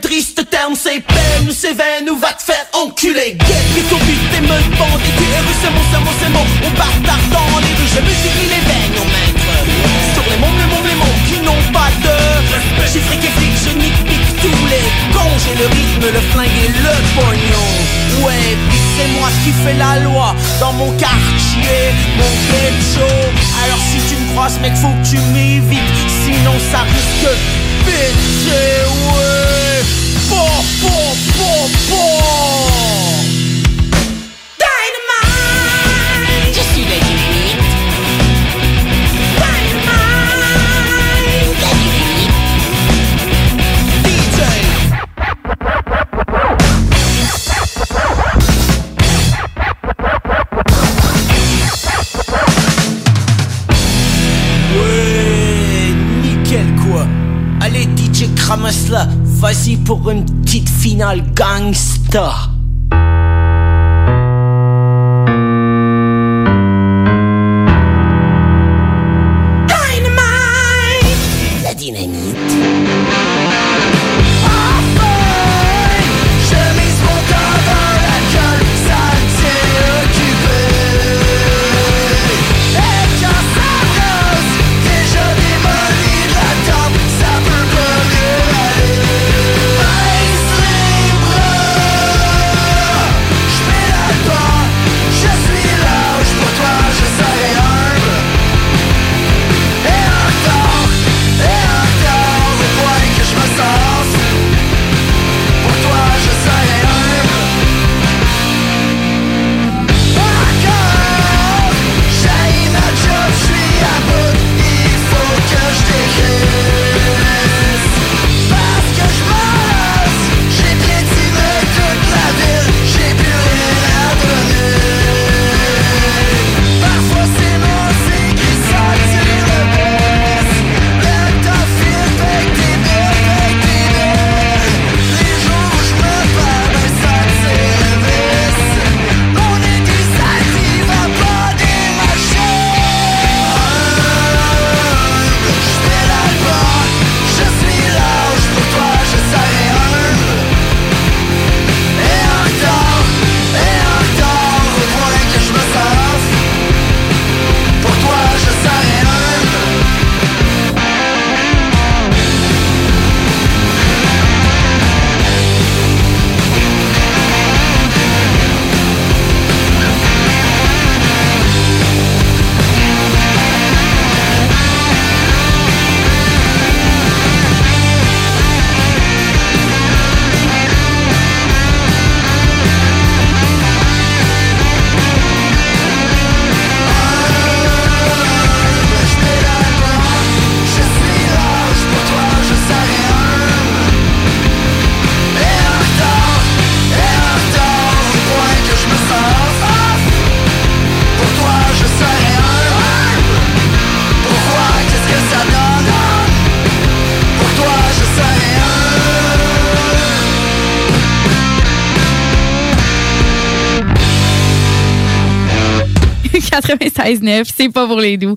triste terme, c'est peine, c'est vaine, ou va te faire enculer. Guette, que ton but, tes meufs, bandits, tes c'est mon, c'est mon, c'est mon. On part dans les rues, je multiplie les veines, on maître. Sur les mômes, les mômes, les mômes qui n'ont pas de respect. J'ai fric et je nique, pique tous les cons. J'ai le rythme, le flingue et le pognon. Ouais, pis c'est moi qui fais la loi dans mon quartier, mon ghetto. Alors si tu me croises, mec, faut que tu m'évites, sinon ça risque péter. Santa. 96.9, c'est pas pour les doux.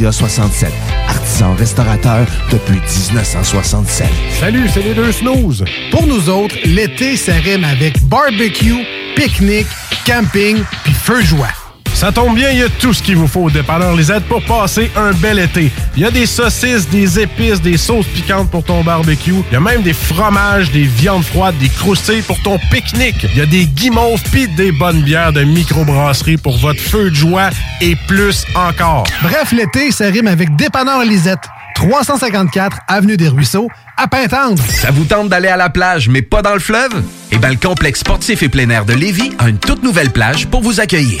Pizzeria 67, artisan restaurateur depuis 1967. Salut, c'est les deux snooze. Pour nous autres, l'été, ça rime avec barbecue, pique-nique, camping puis feu de joie. Ça tombe bien, il y a tout ce qu'il vous faut au dépanneur Lisette pour passer un bel été. Il y a des saucisses, des épices, des sauces piquantes pour ton barbecue. Il y a même des fromages, des viandes froides, des croustilles pour ton pique-nique. Il y a des guimauves pis des bonnes bières de microbrasserie pour votre feu de joie et plus encore. Bref, l'été, ça rime avec dépanneur Lisette. 354 Avenue des Ruisseaux, à Pintendre. Ça vous tente d'aller à la plage, mais pas dans le fleuve? Eh bien, le complexe sportif et plein air de Lévis a une toute nouvelle plage pour vous accueillir.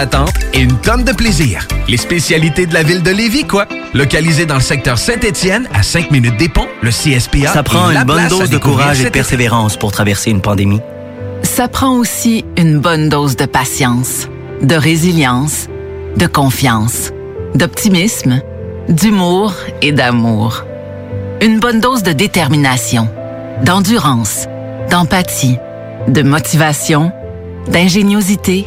d'attente et une tonne de plaisir. Les spécialités de la ville de Lévis, quoi. Localisé dans le secteur Saint-Étienne, à 5 minutes des ponts, le CSPA Ça prend une bonne dose de courage et de persévérance pour traverser une pandémie. Ça prend aussi une bonne dose de patience, de résilience, de confiance, d'optimisme, d'humour et d'amour. Une bonne dose de détermination, d'endurance, d'empathie, de motivation, d'ingéniosité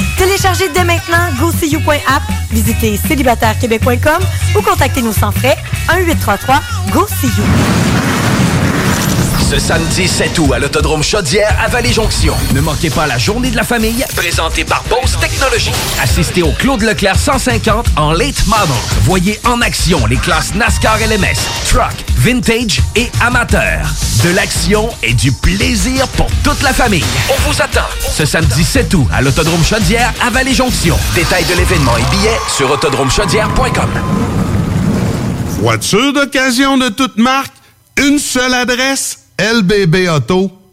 Téléchargez dès maintenant GoSeeYou.app, visitez célibatairequebec.com ou contactez-nous sans frais 1-833-GO-SEE-YOU. Ce samedi 7 août à l'Autodrome Chaudière à Vallée-Jonction. Ne manquez pas la journée de la famille présentée par Bose Technologies. Assistez au Claude Leclerc 150 en late model. Voyez en action les classes NASCAR LMS, Truck, Vintage et Amateur. De l'action et du plaisir pour toute la famille. On vous attend ce samedi 7 août à l'Autodrome Chaudière à Vallée-Jonction. Détails de l'événement et billets sur autodromechaudière.com. Voiture d'occasion de toute marque, une seule adresse, lbbauto.com.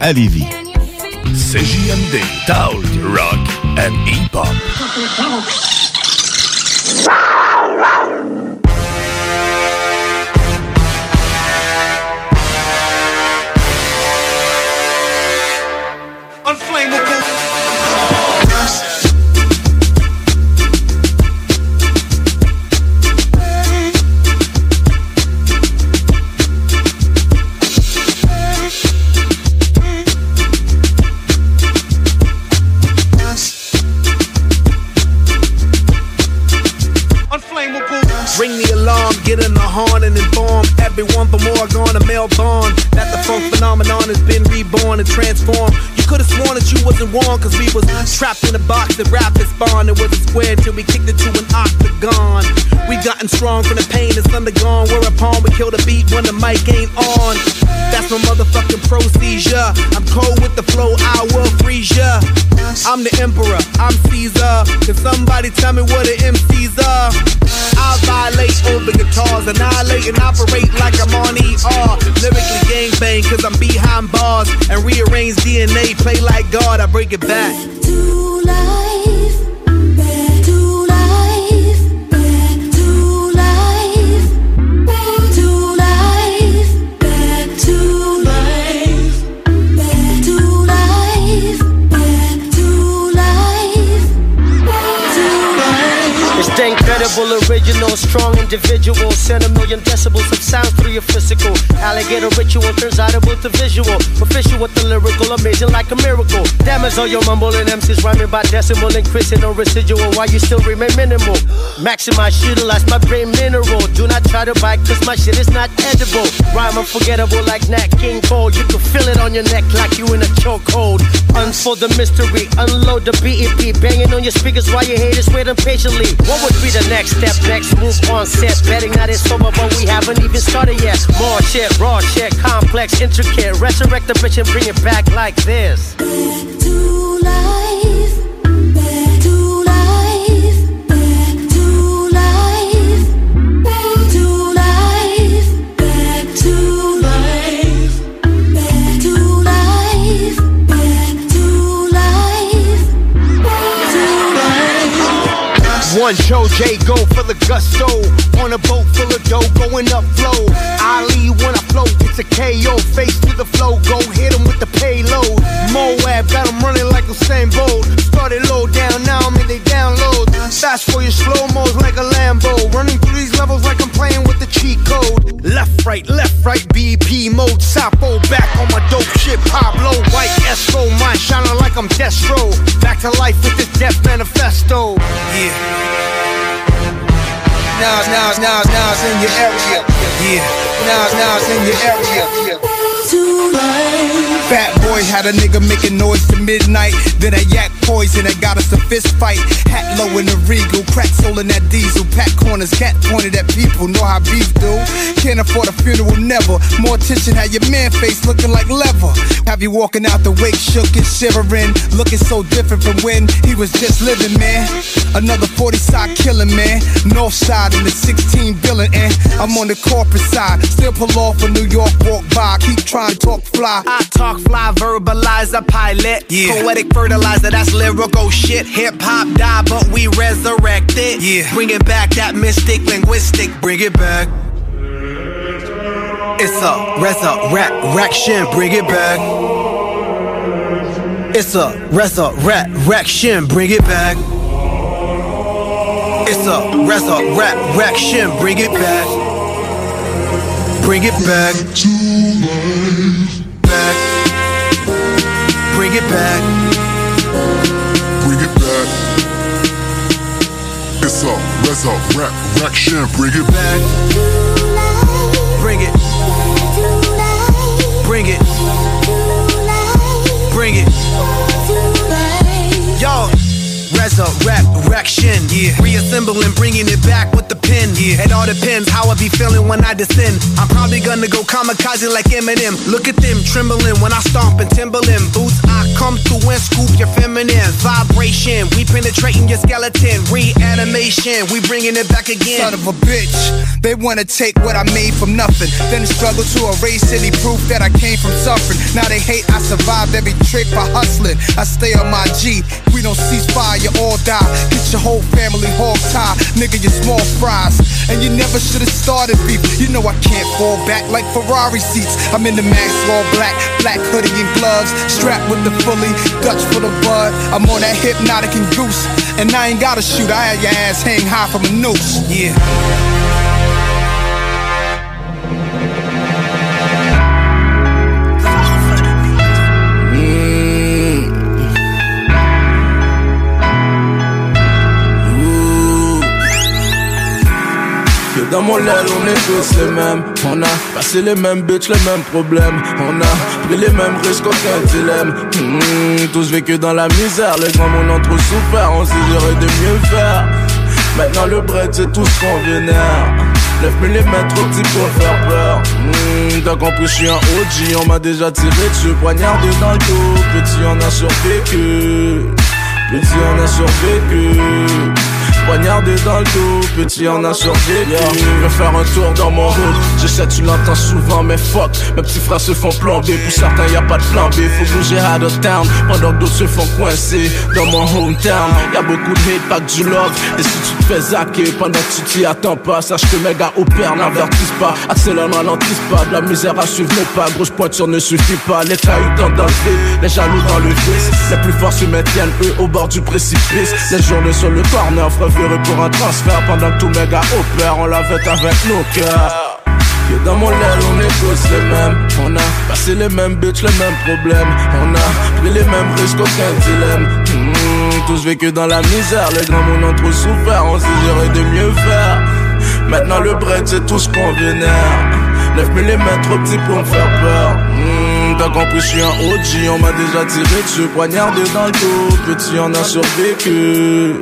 à Lévis. CJMD, Talk, Rock and Hip-Hop. And transformed. You could have sworn that you wasn't warm, cause we was trapped in a box that rapid spawned. It was a square till we kicked it to an octagon. We gotten strong from the pain that's undergone, whereupon we kill the beat when the mic ain't on. That's my motherfucking procedure. I'm cold with the flow, I will freeze ya. I'm the emperor, I'm Caesar. Can somebody tell me what an MC's are? I'll violate over guitars, annihilate and operate like I'm on ER. Lyrically gangbang, cause I'm behind bars. And rearrange DNA, play like God, I break it back. To life, back distinct it's original, strong individual. Send a million decibels of sound through your physical. Alligator ritual turns audible to visual. Official with the lyrical, amazing like a miracle. Damage all your mumbling MCs rhyming by decimal, increasing no residual while you still remain minimal. Maximize, utilize my brain mineral. Do not try to bite, cause my shit is not edible. Rhyme unforgettable like Nat King Cole. You can feel it on your neck like you in a chokehold. Unfold the mystery, unload the BEP. Banging on your speakers while your haters waiting patiently. What would be the next step? Next move on set. Betting that it's over, but we haven't even started yet. More shit, raw shit, complex, intricate. Resurrect the bitch and bring it back like this. Back To life, Joe J go for the gusto. On a boat full of dough, going up flow. Ali when I float, it's a KO. Face to the flow, go hit him with the payload. Moab got him running like Usain Bolt. Started low down, now I'm in they download. Fast for your slow mos like a Lambo. Running through these levels like I'm playing with the cheat code. Left, right, left, right, BP mode. Sapo back on my dope shit. Pablo, white Estro, mine shining like I'm Destro. Back to life with this death manifesto. Yeah. Nas, Nas, Nas, Nas in your area. Yeah. Nas, Nas in your area. Fat boy had a nigga making noise to midnight. Then a yak poison that got us a fist fight. Hat low in the regal, crack soul in that diesel. Pack corners, cat pointed at people. Know how beef do. Can't afford a funeral, never. More attention, had your man face looking like leather. Have you walking out the wake, shook and shivering. Looking so different from when he was just living, man. Another 40 side killing, man. North side in the 16 billion, and eh? I'm on the corporate side. Still pull off a New York walk by. Keep trying to talk fly. I talk fly, verbalize a pilot. Yeah. Poetic fertilizer, that's lyrical shit. Hip hop die, but we resurrect it. Yeah. Bring it back, that mystic linguistic. Bring it back. It's a resurrection. Bring it back. It's a resurrection. Bring it back. It's a resurrection. Bring it back. Bring it back. to life. Back. Bring it back. Bring it back. It's a resurrection. Bring it back. Bring it. Bring it. Bring it. Yo. Resurrection, yeah. Reassembling, bringing it back with the pen, yeah. It all depends how I be feeling when I descend. I'm probably gonna go kamikaze like Eminem. Look at them trembling when I stomp and Timberland boots. I come through and scoop your feminine vibration. We penetrating your skeleton, reanimation. We bringing it back again. Son of a bitch, they wanna take what I made from nothing, then struggle to erase any proof that I came from suffering. Now they hate I survived every trick for hustling. I stay on my G. We don't cease fire, you all die. Get your whole family hog tie, nigga. You small and you never should have started beef. You know I can't fall back like Ferrari seats. I'm in the mask, all black, black hoodie and gloves, strapped with the fully Dutch for the bud. I'm on that hypnotic and goose, and I ain't gotta shoot. I had your ass hang high from a noose. Yeah. Mon on est tous les mêmes. On a passé les mêmes bitches, les mêmes problèmes. On a pris les mêmes risques, aucun dilemme. Hmm, tous vécu dans la misère, les grands monde ont trop souffert. On s'est géré de mieux faire. Maintenant le bread, c'est tout ce qu'on vénère. 9 mm trop petit pour faire peur. Hmm, T'as compris, je suis un OG, on m'a déjà tiré dessus, poignardé dans le dos. Petit, on a survécu. Petit, on a survécu. Poignardé dans le dos, petit on a survécu. Je veux faire un tour dans mon hood. Je sais tu l'entends souvent mais fuck. Mes petits frères se font plomber. Pour certains y a pas de plan B. Faut bouger out of town Pendant que d'autres se font coincer Dans mon hometown. Y'a beaucoup de hate, pas que du love. Et si tu te fais zacker Pendant que tu t'y attends pas Sache que mes gars opèrent, n'avertissent pas. Accélère, ralentissent pas. De la misère à suivre pas. Grosse pointure ne suffit pas. Les cailloux tentent d'enlever Les jaloux dans le vice. Les plus forts se maintiennent eux au bord du précipice. Les journées sur le corner Frère pour un transfert Pendant que tous mes gars opèrent On la fête avec nos cœurs que dans mon aile, on tous les mêmes. On a passé les mêmes bitches, les mêmes problèmes. On a pris les mêmes risques, aucun dilemme. Hmm, tous vécu dans la misère, les grands monde ont trop souffert. On s'est géré de mieux faire. Maintenant, le bread, c'est tout ce qu'on vénère. 9 mm trop petit pour me faire peur. Hmm, T'as compris, je suis un OG, on m'a déjà tiré dessus, poignardé dans le dos. Petit, on a survécu.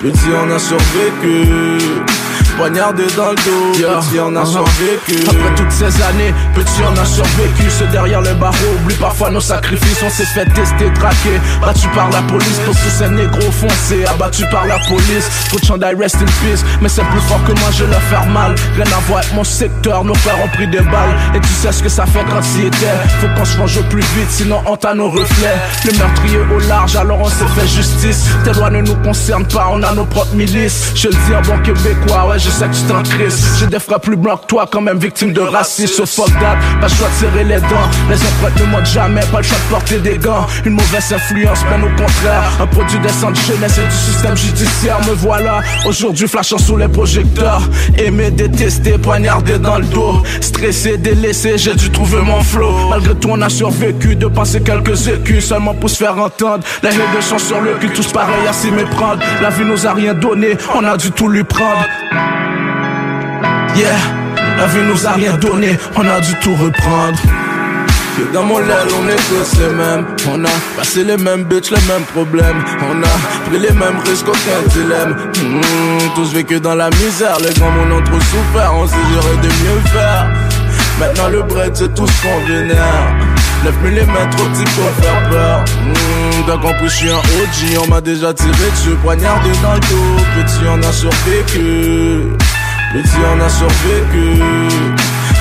Petit, on a survécu. Poignardé dans le dos, petit on a survécu Après toutes ces années, petit on a survécu Ceux derrière les barreaux oublient parfois nos sacrifices. On s'est fait tester, traquer, battu par la police Pour tous ces négros foncés, abattus par la police Faut de chandail rest in peace, mais c'est plus fort que moi je leur faire mal. Rien à voir avec mon secteur, nos frères ont pris des balles. Et tu sais ce que ça fait quand s'y était. Faut qu'on se range au plus vite, sinon on t'a nos reflets. Le meurtrier au large, alors on s'est fait justice. Tes lois ne nous concernent pas, on a nos propres milices. Je le dis en bon québécois, ouais je sais que tu t'en J'ai des frères plus blancs que toi, quand même victime de racisme. So fuck that, pas le choix de serrer les dents. Les empreintes ne montent jamais, pas le choix de porter des gants. Une mauvaise influence, bien au contraire. Un produit des centres jeunesse et du système judiciaire. Me voilà, aujourd'hui flashant sous les projecteurs. Aimé, détesté, poignardé dans le dos. Stressé, délaissé, j'ai dû trouver mon flow. Malgré tout on a survécu, de passer quelques écus. Seulement pour se faire entendre Les règles sont sur le cul, tous pareils à s'y méprendre. La vie nous a rien donné, on a dû tout lui prendre Yeah, la vie nous a rien donné, on a dû tout reprendre. Dans mon aile, on est tous les mêmes. On a passé les mêmes bitches, les mêmes problèmes. On a pris les mêmes risques, aucun dilemme. Hmm, tous vécu dans la misère, les grands ont trop souffert. On s'est géré de mieux faire. Maintenant le bread, c'est tout ce qu'on vénère. 9 mm trop petit pour faire peur. Hmm, T'as compris, je suis un OG, on m'a déjà tiré dessus, poignardé dans le dos. Petit, on a survécu. Petit on a survécu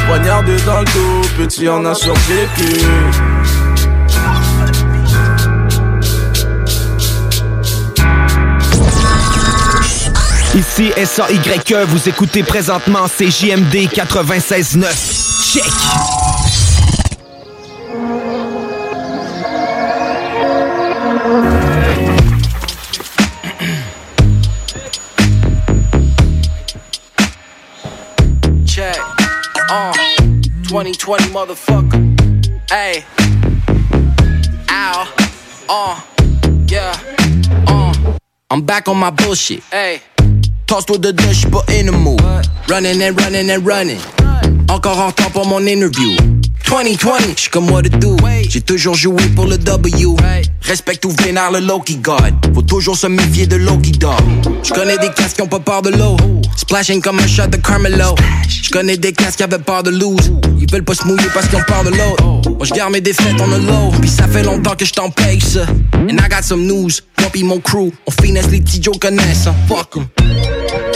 Poignardé dans le dos Petit on a survécu Ici SAYE, vous écoutez présentement CJMD 96.9. Check! Check. 2020 motherfucker. Hey. Ow. Uh. Yeah. Uh. I'm back on my bullshit. Hey. Tossed with the deux, but in the mood. Running and running and running. Encore en temps pour mon interview. 2020, j'suis comme what to do. J'ai toujours joué pour le W. Respecte ou vénère le Loki God. Faut toujours se méfier de Loki Dog. J'connais des casques qui ont pas peur de l'eau. Splashing comme un shot de Carmelo. J'connais des casques qui avaient peur de lose. Ils veulent pas se mouiller parce qu'ils ont peur de l'autre. Moi j'garde mes défaites en a low. Pis ça fait longtemps que j't'en paye ça. And I got some news. Moi pis mon crew, on finesse les petits Joe connaissent. hein. Fuck 'em.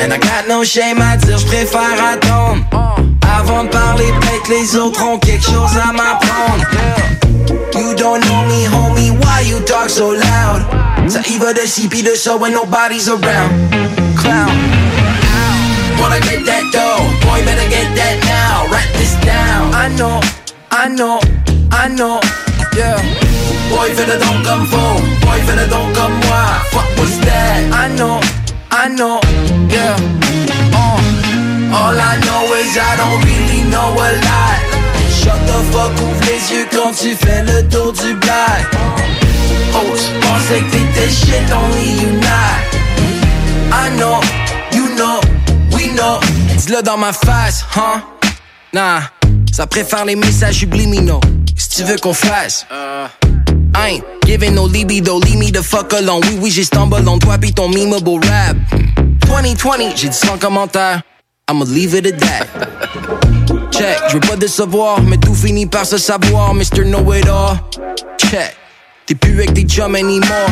And I got no shame à dire, j'préfère attendre. Avant de parler, peut-être les autres ont quelque chose à m'apprendre. You don't know me, homie, why you talk so loud? Ça y va de ci pis de ça when nobody's around. Clown. Wanna get that dough, boy, better get that now. Write this down. I know, I know, I know, yeah. Boy, fais le don comme faux, boy, fais le don comme moi. Fuck what's that? I know, I know, yeah. All I know is I don't really know a lot. Shut the fuck, ouvre les yeux quand tu fais le tour du black. Oh, tu pensais que t'étais shit, only you not. I know, you know, we know. Dis-le dans ma face, hein? Nah, ça préfère les messages subliminaux. Si tu veux qu'on fasse. I ain't giving no libido, leave me the fuck alone. Oui, oui, j'ai stumble on toi pis ton memeable rap. 2020, j'ai dit sans commentaire. I'ma leave it at that. Check, je veux pas décevoir, mais tout finit par se savoir, Mr. Know It All. Check, t'es plus avec tes chums anymore.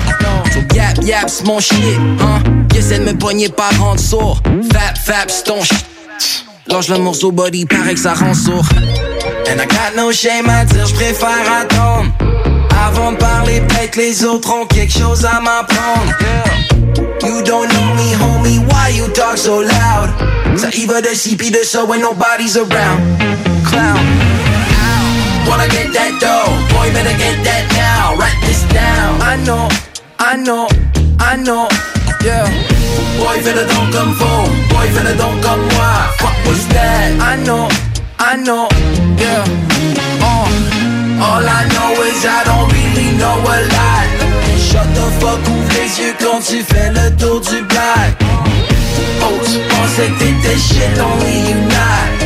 So yap yap, c'est mon shit, hein. Essaie de me pogner par rendre sourd. Fap fap, c'est ton shit. Lâche le morceau body, paraît que ça rend sourd. And I got no shame à dire, je préfère attendre. Avant de parler, peut-être les autres ont quelque chose à m'apprendre. You don't know me, homie, why you talk so loud? Ça y va de ci pis de when nobody's around. Clown. Wanna get that dough, boy, better get that now. Write this down. I know, I know, I know, yeah. Boy, fais le don comme faux, boy, fais le don comme moi. Fuck was that? I know, I know, yeah. Oh. All I know is I don't really know a lot. Shut the fuck, les yeux quand tu fais le tour du black. Oh, tu pensais que t'étais shit, only you.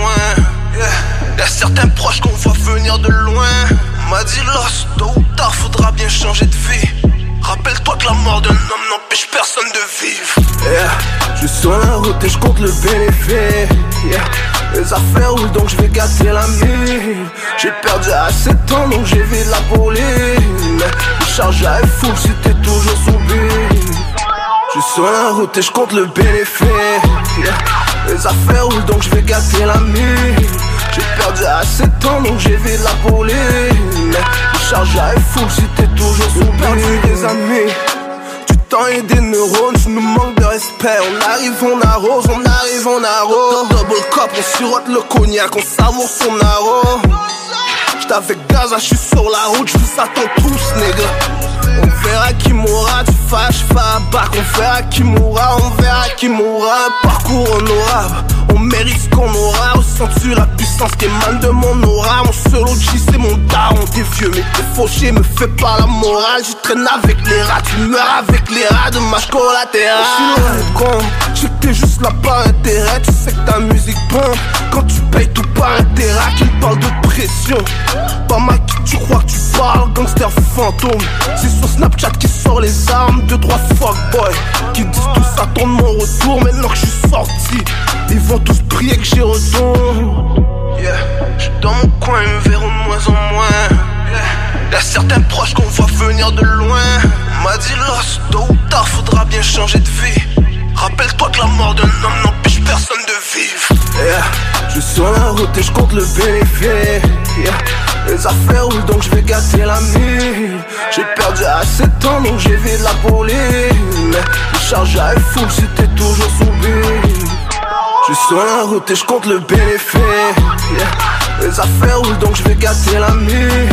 Moins. Yeah. Y'a certains proches qu'on voit venir de loin. M'a dit lost, suis la route et je compte le bénéfice. Yeah. Les affaires roulent donc je vais gâter la mine. J'ai perdu assez de temps donc j'ai vide la police. Le chargeur est full si t'es toujours sous. Je suis sur la route et je compte le bénéfice yeah. Les affaires roulent donc je vais gâter la mine J'ai perdu assez de temps donc j'ai vide la police Le chargeur est full si t'es toujours sous perdu des amis temps et des neurones, tu nous manques de respect On arrive, on arrose, on arrive, on arrose Double cup, on sirote le cognac, on savoure son arôme J'étais avec Gaza, je suis sur la route, je vous attends tous, nigga. On verra qui mourra, tu fâches, pas bac. On verra qui mourra, on verra qui mourra. Parcours honorable, on mérite ce qu'on aura. Ressens-tu la puissance qui émane de mon aura? Mon seul OG, c'est mon daron. T'es vieux, mais t'es fauché, me fais pas la morale. Je traîne avec les rats, tu meurs avec les rats de collatéral. Je suis loin je t'es juste là par intérêt. Tu sais que ta musique pompe quand tu payes tout par intérêt. Qu'il parle de pression, pas ma qui tu crois que tu parles, gangster fantôme. C'est sur Snapchat qui sort les armes, deux trois fuckboys qui disent tous attendre mon retour. Maintenant que je suis sorti, ils vont tous prier que j'y retourne. Yeah, je suis dans mon coin, ils me verront de moins en moins. Yeah. Y'a certains proches qu'on voit venir de loin. On m'a dit lost, tôt ou tard, faudra bien changer de vie. Rappelle-toi que la mort d'un homme n'empêche personne de vivre. Yeah. Je suis sur la route et je compte le bénéfice. Yeah. Les affaires roulent donc je vais gâter la mine. J'ai perdu assez de temps donc j'ai vide la police. Le chargeur est full si t'es toujours sous. Je suis sur la route et je compte le bénéfice. Les affaires roulent donc je vais gâter la mine.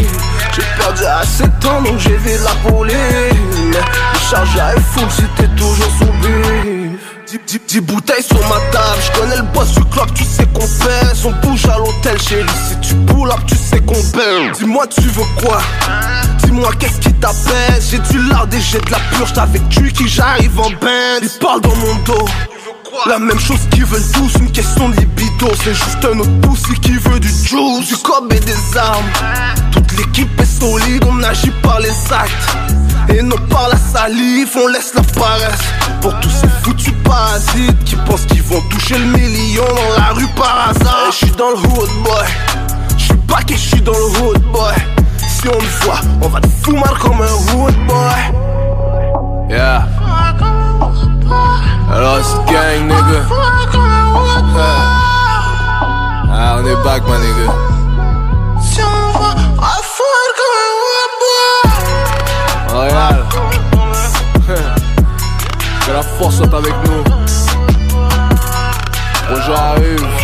J'ai perdu assez de temps donc j'ai vide la police. Le chargeur est full si t'es toujours sous dix- Dix bouteilles sur ma table, je connais le boss du club, tu sais qu'on pèse. On bouge à l'hôtel, chérie. Si tu pull up, tu sais qu'on pèse. Dis-moi, tu veux quoi? Dis-moi, qu'est-ce qui t'appelle J'ai du lard et j'ai de la purge. Avec tu qui j'arrive en band. Ils parlent dans mon dos. La même chose qu'ils veulent tous, une question de libido. C'est juste un autre pussy qui veut du juice, du cob et des armes. Toute l'équipe est solide, on agit par les actes. Et non par la salive, on laisse la paresse. Pour tous ces foutus parasites qui pensent qu'ils vont toucher le million dans la rue par hasard. Je suis dans le hood, boy. Je suis back et je suis dans le hood, boy. Si on me voit, on va te foutre comme un hood, boy. Yeah. Alors, c'est gang, nigga. Yeah. on est back, my nigga. Regarde. <laughs> Que la force soit avec nous. Projet arrive.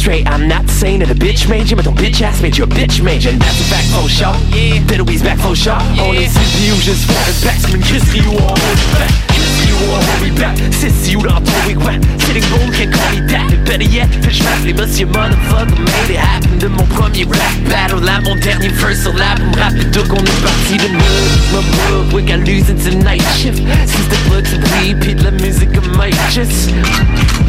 Straight. I'm not saying that a bitch made you, but ton bitch ass made you a bitch made you. And that's a fact for sure. Yeah, Little We's back for sure. On est CPU, juste for the backsman, kiss you all Kiss you wigwam. Sitting call me that. Better yet, fish rap, les monsieur motherfucker made it happen. De mon premier rap battle, là, mon dernier verse sur la me rapide, donc on est parti de neuf. My bug, we got losing tonight shift. Since the blood to weed, puis de la musique à mic just.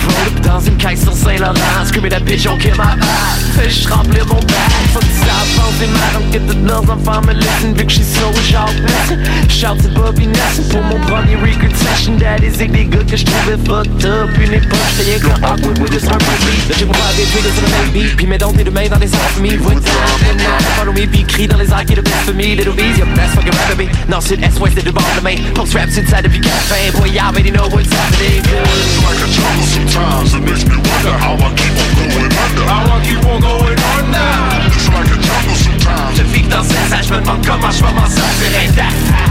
Roll up dans une caisse sur Saint-Laurent Screaming that bitch, on kill my vibe Fais juste remplir mon bag que ça avance des marrons Que toutes leurs enfants me listen Vu que j'suis genre Nessun Shout to Bobby Nessun Pour mon premier record session Daddy's avec des gars que j'trouvais fucked up Une époque, j'étais rien qu'un awkward with this hard beat Là j'ai mon private figure sur le même beat Puis mets donc tes deux mains dans les airs for me What's up, follow me Puis crie dans les airs qui est le best for me Little B's, yep, that's fucking rap me Non, c'est S-West, c'est de bord de main Post raps inside depuis café Boy, y'all already know what's happening It's like a jungle sometimes. It makes me wonder how I keep on going under. How I keep on going under. It's like a jungle sometimes. Je vis dans ces âges, je me demande comment je vais m'en sortir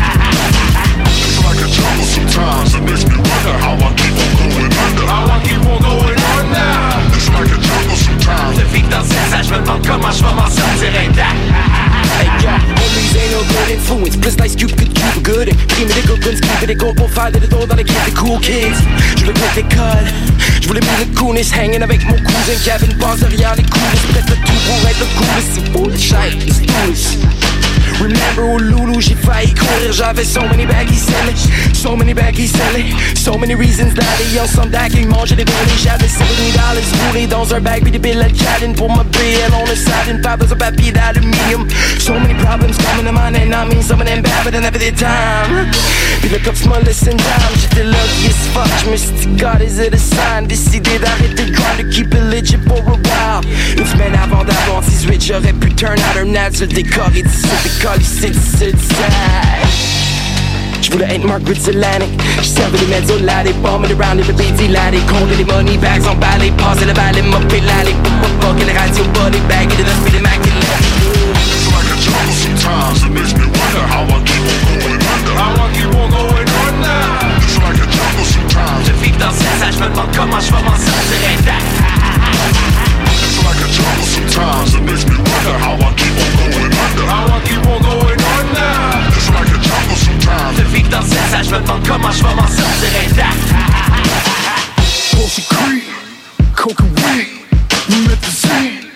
It's like jungle sometimes. It makes me wonder how I keep on going under. How I keep on going under. It's like a jungle sometimes. Je vis dans ces âges, je me demande comment je vais m'en sortir intact Hey yo, homies ain't no good influence Plus Ice Cube que Cube good And crime des guns, keep des gros pour faire des dos dans des cool kids Je voulais mettre codes Je voulais mettre le coolness Hanging avec mon cousin Kevin Passe derrière les coulisses Peut-être le tout pour être le coolest C'est hey, let's do Remember au loulou, j'ai failli courir J'avais so many baggies selling So many baggies selling. So many reasons d'aller ensemble d'accueil Manger des volets, j'avais 70 dollars roulés dans un bag Puis des billes à Chadden pour ma BL On a satin, pas besoin de papier d'aluminium So many problems coming to mind And I mean some of them bad but I never did time. Puis le cops m'a laissé down J'étais lucky as fuck Je me suis dit God is it a sign? Décidé d'arrêter le grind To keep it legit for a while. Une semaine avant d'avoir 18 J'aurais pu turn out un ad Le décor et 17 décolle ici, ici, ici Je être Margaret Atlantic Je servais les mezzo là, les bombing around in the BT là, les comptes les money bags en balai, passer le balai, mopper les pop pop pop, les radios body bag, et de la speed immaculate. It's like a jungle sometimes. It makes me wonder how I keep on going under. How I keep on going under. It's like a jungle sometimes. Je vis dans âges, je me demande comment je vais m'en sortir. It's like a jungle sometimes. It makes me wonder how I keep on going under. How I keep on going under. It's like a jungle sometimes. Je vis dans ces âges, je me demande comment je vais m'en sortir intact. Pussy creep, coke and weed. We met the scene,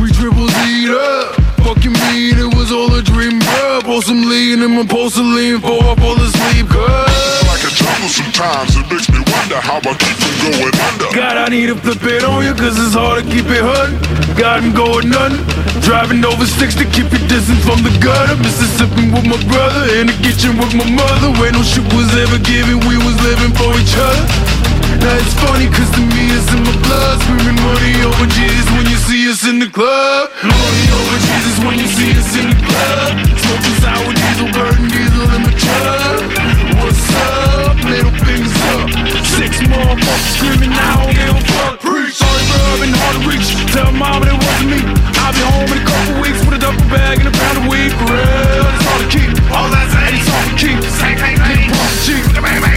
we triple D'd up. Fucking mean, it was all a dream, bruh. Pour some lean in my porcelain for up all the sleep, cuz. Jungle sometimes, it makes me wonder how I keep from going under. God, I need to flip it on you, cause it's hard to keep it hunting. Got him going none. Driving over sticks to keep your distance from the gutter. Mississippi with my brother, in the kitchen with my mother. Where no shit was ever given, we was living for each other. Now it's funny cause to me it's in my blood Screaming money over Jesus when you see us in the club Money over Jesus when you see us in the club Smoking sour diesel, burning diesel in the truck What's up? Six motherfuckers screaming I don't give a fuck Preach. Sorry bro, I've been hard to reach. Tell mama it wasn't me. I'll be home in a couple weeks with a duffel bag and a pound of weed. For real, it's hard to keep. All that's and it's hard to keep. Same, same, same cheap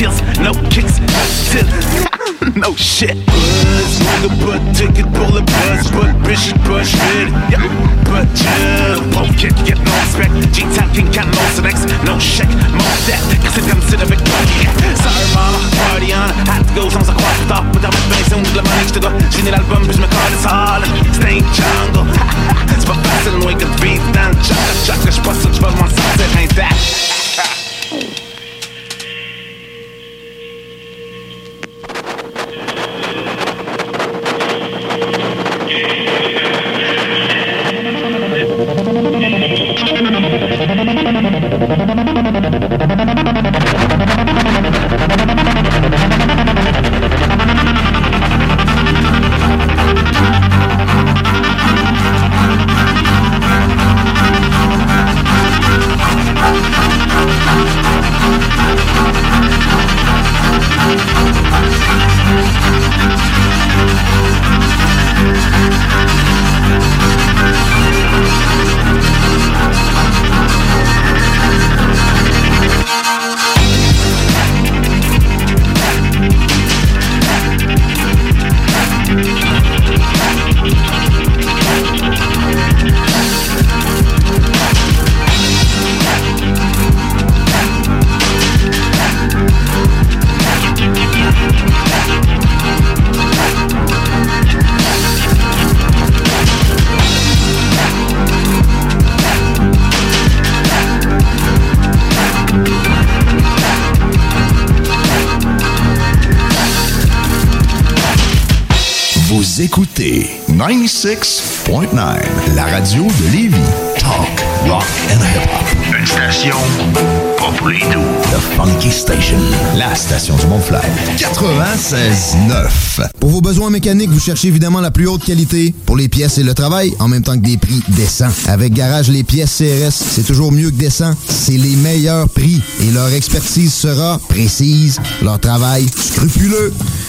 kills, no kicks, <laughs> no shit. Buzz, nigga, butt ticket, a buzz, but bitches brush it. yeah, but chill. Won't get, get no respect, G-Town king can count most of X, no check, most that, cause it comes to the big party. Sorry, mama, party on, had to go, sounds like quite stop, but I'm very and glad my next to go. She need album, bitch, my card is hard, stay jungle. <laughs> It's for fast and wake up, beat down, chaka, chaka, spuss, but my sunset ain't that. Écoutez 96.9, la radio de Lévis. Talk, rock and hip-hop. Une station pas pour les doux. The Funky Station, la station du Mont-Flair. 96.9. Pour vos besoins mécaniques, vous cherchez évidemment la plus haute qualité pour les pièces et le travail, en même temps que des prix décents. Avec Garage Les Pièces CRS, c'est toujours mieux que décent. C'est les meilleurs prix et leur expertise sera précise, leur travail scrupuleux.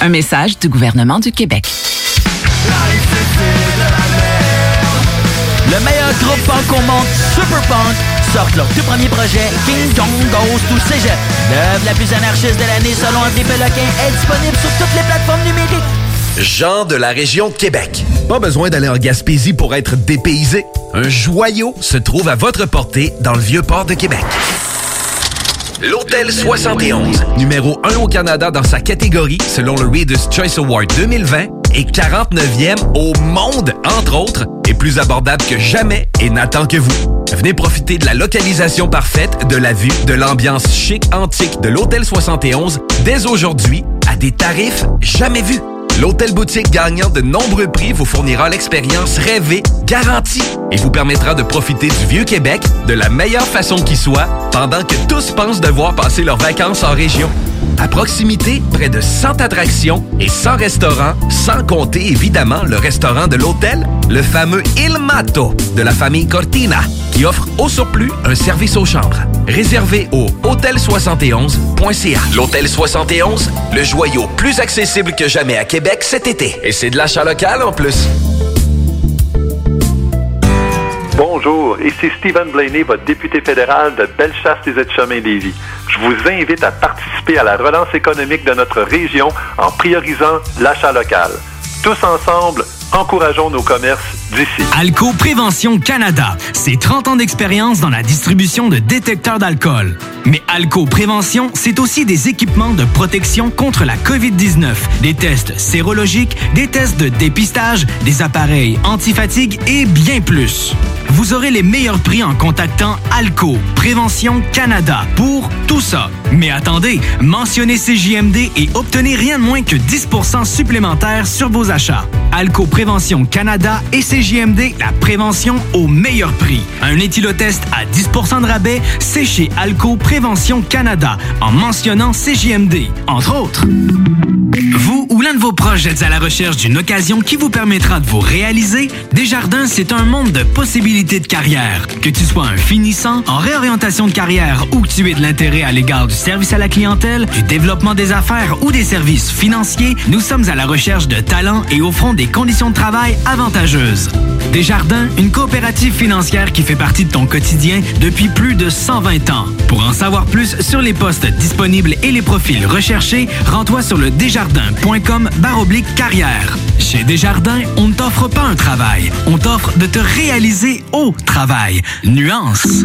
Un message du gouvernement du Québec. Le meilleur groupe punk au monde, Super Punk, sortent leur tout premier projet, King Kong Goes to Cégep. L'œuvre la plus anarchiste de l'année selon André Péloquin est disponible sur toutes les plateformes numériques. Jean de la région de Québec. Pas besoin d'aller en Gaspésie pour être dépaysé. Un joyau se trouve à votre portée dans le vieux port de Québec. L'Hôtel 71, numéro 1 au Canada dans sa catégorie selon le Reader's Choice Award 2020, est 49e au monde, entre autres, est plus abordable que jamais et n'attend que vous. Venez profiter de la localisation parfaite, de la vue, de l'ambiance chic antique de l'Hôtel 71 dès aujourd'hui à des tarifs jamais vus. L'hôtel boutique gagnant de nombreux prix vous fournira l'expérience rêvée, garantie, et vous permettra de profiter du vieux Québec de la meilleure façon qui soit, pendant que tous pensent devoir passer leurs vacances en région. À proximité, près de 100 attractions et 100 restaurants, sans compter évidemment le restaurant de l'hôtel, le fameux Il Mato de la famille Cortina, qui offre au surplus un service aux chambres. Réservé au hôtel71.ca. L'Hôtel 71, le joyau plus accessible que jamais à Québec cet été. Et c'est de l'achat local en plus. Bonjour, ici Stephen Blaney, votre député fédéral de Bellechasse des Aides-Chemins Lévis. Je vous invite à participer à la relance économique de notre région en priorisant l'achat local. Tous ensemble, encourageons nos commerces d'ici. Alco Prévention Canada, c'est 30 ans d'expérience dans la distribution de détecteurs d'alcool. Mais Alco Prévention, c'est aussi des équipements de protection contre la COVID-19, des tests sérologiques, des tests de dépistage, des appareils antifatigue et bien plus. Vous aurez les meilleurs prix en contactant Alco Prévention Canada pour tout ça. Mais attendez, mentionnez CJMD et obtenez rien de moins que 10% supplémentaire sur vos achats. Alco Prévention Canada et CJMD, la prévention au meilleur prix. Un éthylotest à 10% de rabais, c'est chez Alco Prévention Canada, en mentionnant CJMD, entre autres. Vous ou l'un de vos proches êtes à la recherche d'une occasion qui vous permettra de vous réaliser? Desjardins, c'est un monde de possibilités de carrière. Que tu sois un finissant, en réorientation de carrière ou que tu aies de l'intérêt à l'égard du service à la clientèle, du développement des affaires ou des services financiers, nous sommes à la recherche de talents et offrons des conditions de travail avantageuses. Desjardins, une coopérative financière qui fait partie de ton quotidien depuis plus de 120 ans. Pour en savoir plus sur les postes disponibles et les profils recherchés, rends-toi sur le desjardins.com baroblique carrière. Chez Desjardins, on ne t'offre pas un travail, on t'offre de te réaliser au travail. Nuance.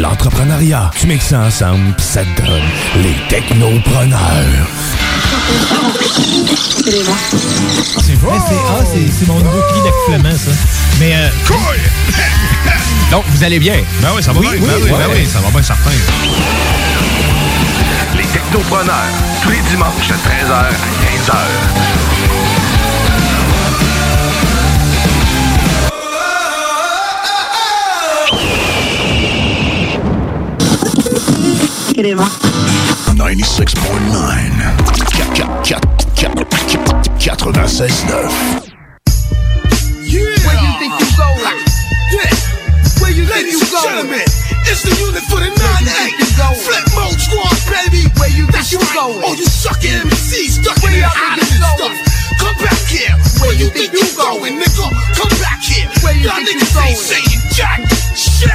l'entrepreneuriat. Tu mixes ça ensemble pis ça te donne les technopreneurs. C'est vrai, c'est ah, c'est- c'est mon nouveau cri d'accouplement, ça. Mais. Euh, Donc, vous allez bien? Ben oui, ça va Oui, bien. oui, ben oui, ouais. ben oui, ça va bien certain. Les Technopreneurs, tous les dimanches de 13h à 15h. Ninety-six point nine. Quatre-vingt-seize neuf. Yeah. Where you think you going? You think you going? Gentlemen, it's the unit for the 9-8. Flip mode squad, baby. Where you think you going? Oh, you sucking MCs. Come back here. Where you think you going, nigga? Come back here. Where you saying jack shit.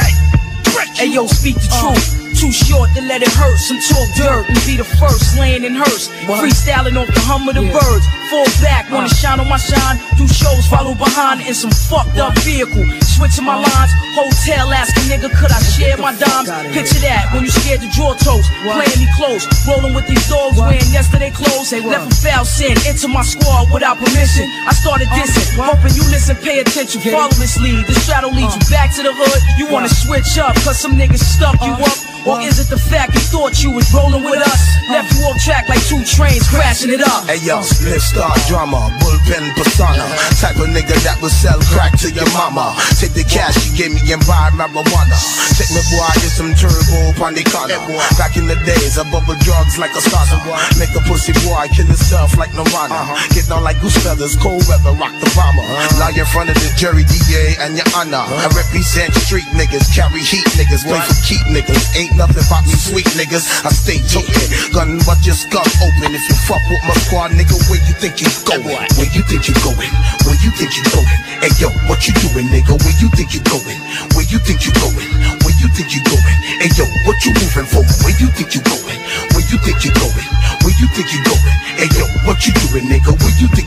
Hey yo, speak the truth. Too short to let it hurt. Some talk dirt and be the first laying in hearse. Freestyling off the hum of the birds. Fall back, wanna uh. shine on my shine. Do shows, follow behind in some fucked up vehicle. Switching my lines, hotel asking nigga, could I share my dimes? Picture that when you scared to draw toes, playing me close, rolling with these dogs wearing yesterday clothes. Left a foul sin into my squad without permission. I started dissing, hoping you listen, pay attention, follow this lead. The shadow leads you back to the hood. You wanna switch up, cause some niggas stuck you up. Or is it the fact you thought you was rolling with us? Left you off track like two trains crashing it up. Hey yo, split star drama, bullpen persona. Type of nigga that will sell crack to your mama. Take the cash she gave me and buy marijuana. Take me boy, get some turbo on the corner. Back in the days, I bubble drugs like a starter. Make a pussy boy kill himself like Nirvana. Get down like goose feathers, cold weather, rock the bomber. Lie in front of the jury, DA, and your honor. I represent street niggas, carry heat niggas, play for keep niggas. Ain't nothing about me sweet niggas. I stay toting, gun but your skull open. If you fuck with my squad, nigga, where you think you going? Where you think you going? Where you think you going? Hey yo, what you doing, nigga? Where you think you going? Where you think you going? Where you think you going? Hey yo, what you moving for? Where you think you're going? Where you think you going? Where you think you going? Hey yo, what you doing, nigga? Where you think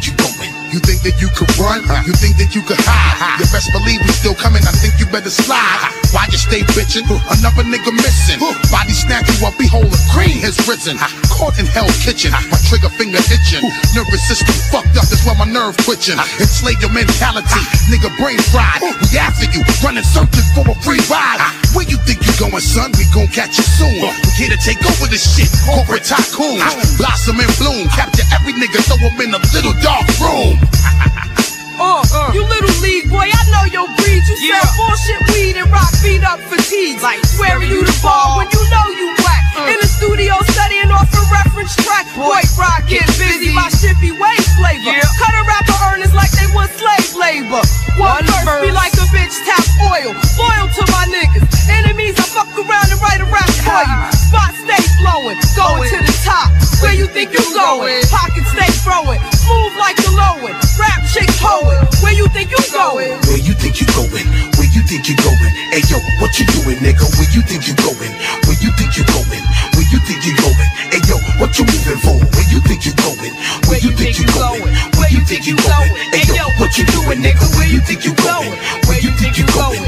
that you could run? You think that you could hide? You best believe we still coming. I think you better slide. Why you stay bitching? Another nigga missing. Body snatch you up, behold, a cream has risen. Caught in hell's kitchen, my trigger finger itching. Nervous system fucked up, that's why my nerve twitching. Enslave your mentality, nigga brain fried. We after you, running searching for a free ride. Where you think you going, son? We gon' catch you soon. We here to take over this shit. Corporate tycoon, blossom and bloom. Capture every nigga, throw him in a little dark room. Uh, you little league boy, I know your breed. You sell bullshit weed and rock beat up fatigues. Like where are you the ball when you know you whack. In the studio studying off a reference track. Boy, rock get busy, my shit be way flavor. Cut a rapper earnings like they was slave labor. One, verse be like a bitch tap oil. Loyal to my niggas. Enemies, I fuck around and write a rap for you. Spot stay flowing, going to the top. Where you think you going? Pockets stay throwing, smooth like the lowin'. Rap chicks hoeing. Where you think you going? Where you think you going? Where you think you going? Hey yo, what you doing, nigga? Where you think you going? Where you think you going? Where think you going? Hey yo, what you moving for? Where you think you're going? Where you think you're going? Where you think you're going? Hey yo, what you doing, nigga? Where you think you're going? Where you think you're going?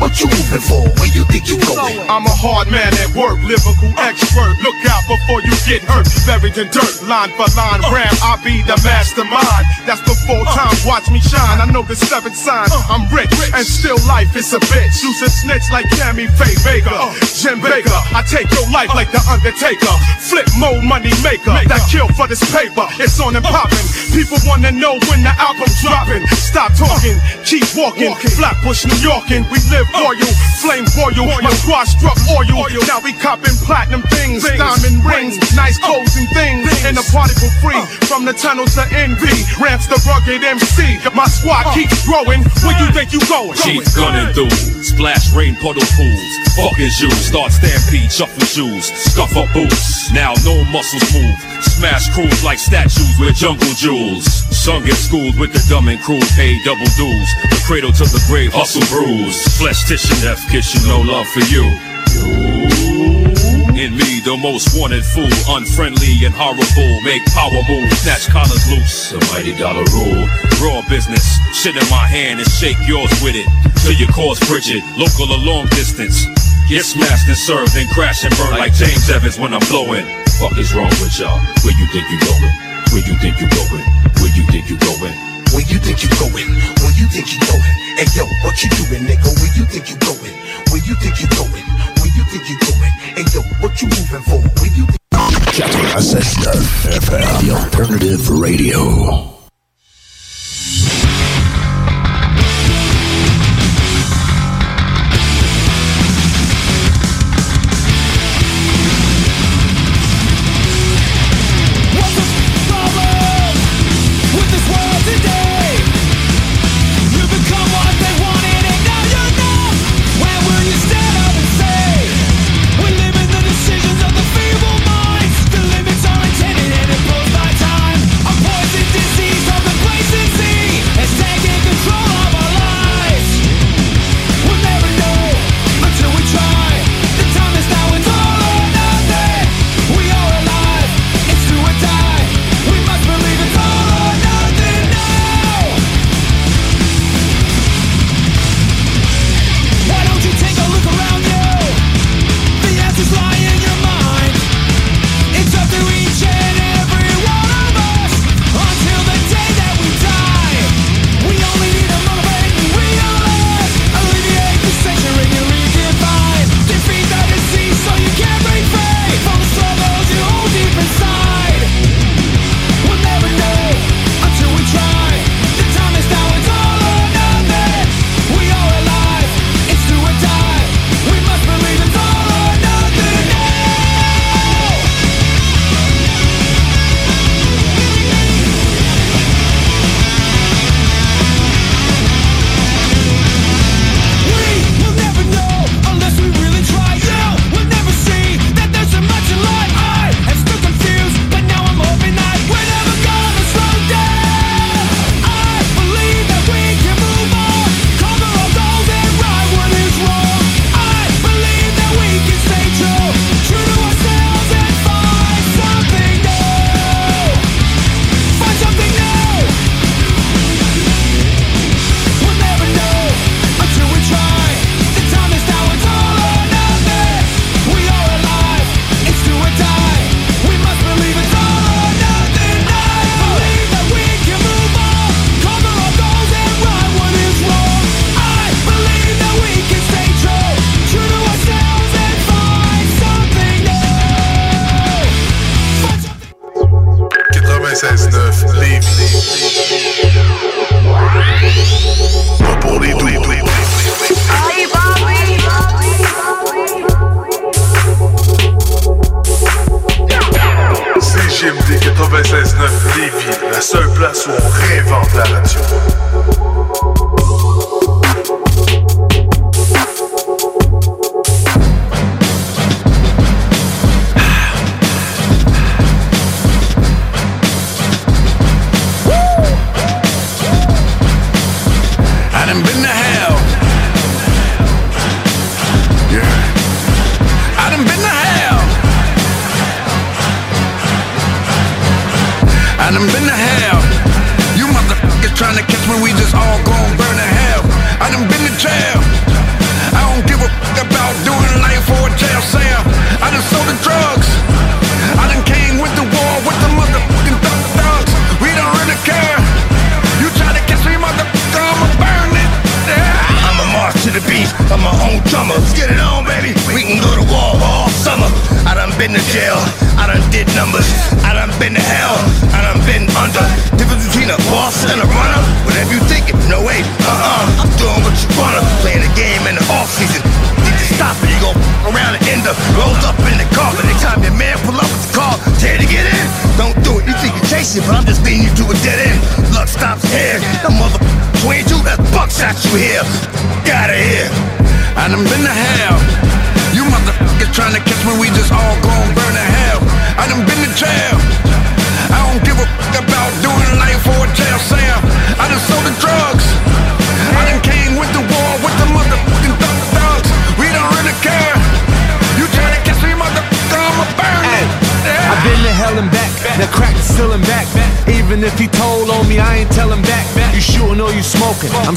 What you moving for? Where you think you going? I'm a hard man at work, lyrical expert. Look out before you get hurt. Buried in dirt, line for line, ram. I be the mastermind. That's the full uh. time. Watch me shine. I know the seventh sign. Uh. I'm rich and still life is a bitch. Use a snitch like Cammy Faye uh. Vega, Jim Baker. I take your life like the Undertaker. Flip mode money maker. That kill for this paper. It's on and popping. People wanna know when the album's dropping. Stop talking, keep walking. Flatbush, New Yorkin. We live royal, flame royal. My squad struck oil. Now we copping platinum things, diamond rings, nice oh. clothes and things. And the party for free. Uh. From the tunnels to envy. Ramps the rugged MC. My squad uh. keeps growing. Where you think you going? Keep gunning through, splash rain puddle pools. Fucking shoes, start stampede, shuffle shoes, scuff up boots. Now no muscles move, smash crews like statues with jungle jewels. Son get schooled with the dumb and cruel, pay double dues. The cradle to the grave, hustle bruise. Flesh tissue, death you, no love for you. In me, the most wanted fool, unfriendly and horrible. Make power moves, snatch collars loose. The mighty dollar rule. Raw business, shit in my hand and shake yours with it. Till your cause Bridget, local or long distance. Get smashed and served, then crash and burn like James Evans when I'm blowing. Fuck is wrong with y'all? Where you think you going? Where you think you going? Where you think you going? Where you think you going? Where you think you going? Hey yo, what you doing, nigga? Where you think you going? Where you think you going? Where you think you going? Hey yo, what you moving for? Where you think 96.9 FM, the alternative radio.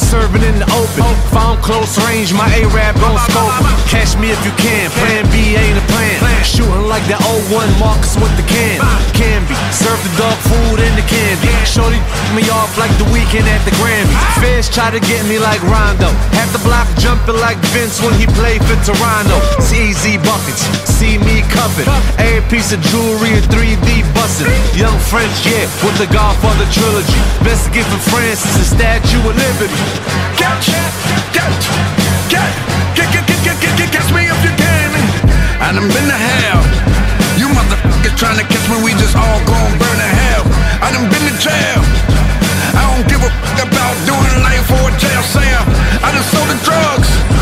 Serving in the open. I'm close range, my A-Rap gon' scope. Catch me if you can. Plan B ain't a plan. Shooting like that 01 Marcus with the can. Can be. Serve the dog food in the candy. Shorty me off like the weekend at the Grammys. Feds try to get me like Rondo. Half the block jumping like Vince when he played for Toronto. CZ buckets, see me covered. A piece of jewelry in 3D busting. Young French, yeah, with the Godfather trilogy. Best gift from France is the Statue of Liberty. Catch, catch, catch, catch, me if you can. I done been to hell. You motherfuckers trying to catch me, we just all gon' burn to hell. I done been to jail. I don't give a fuck about doing life a. I done sold the drugs.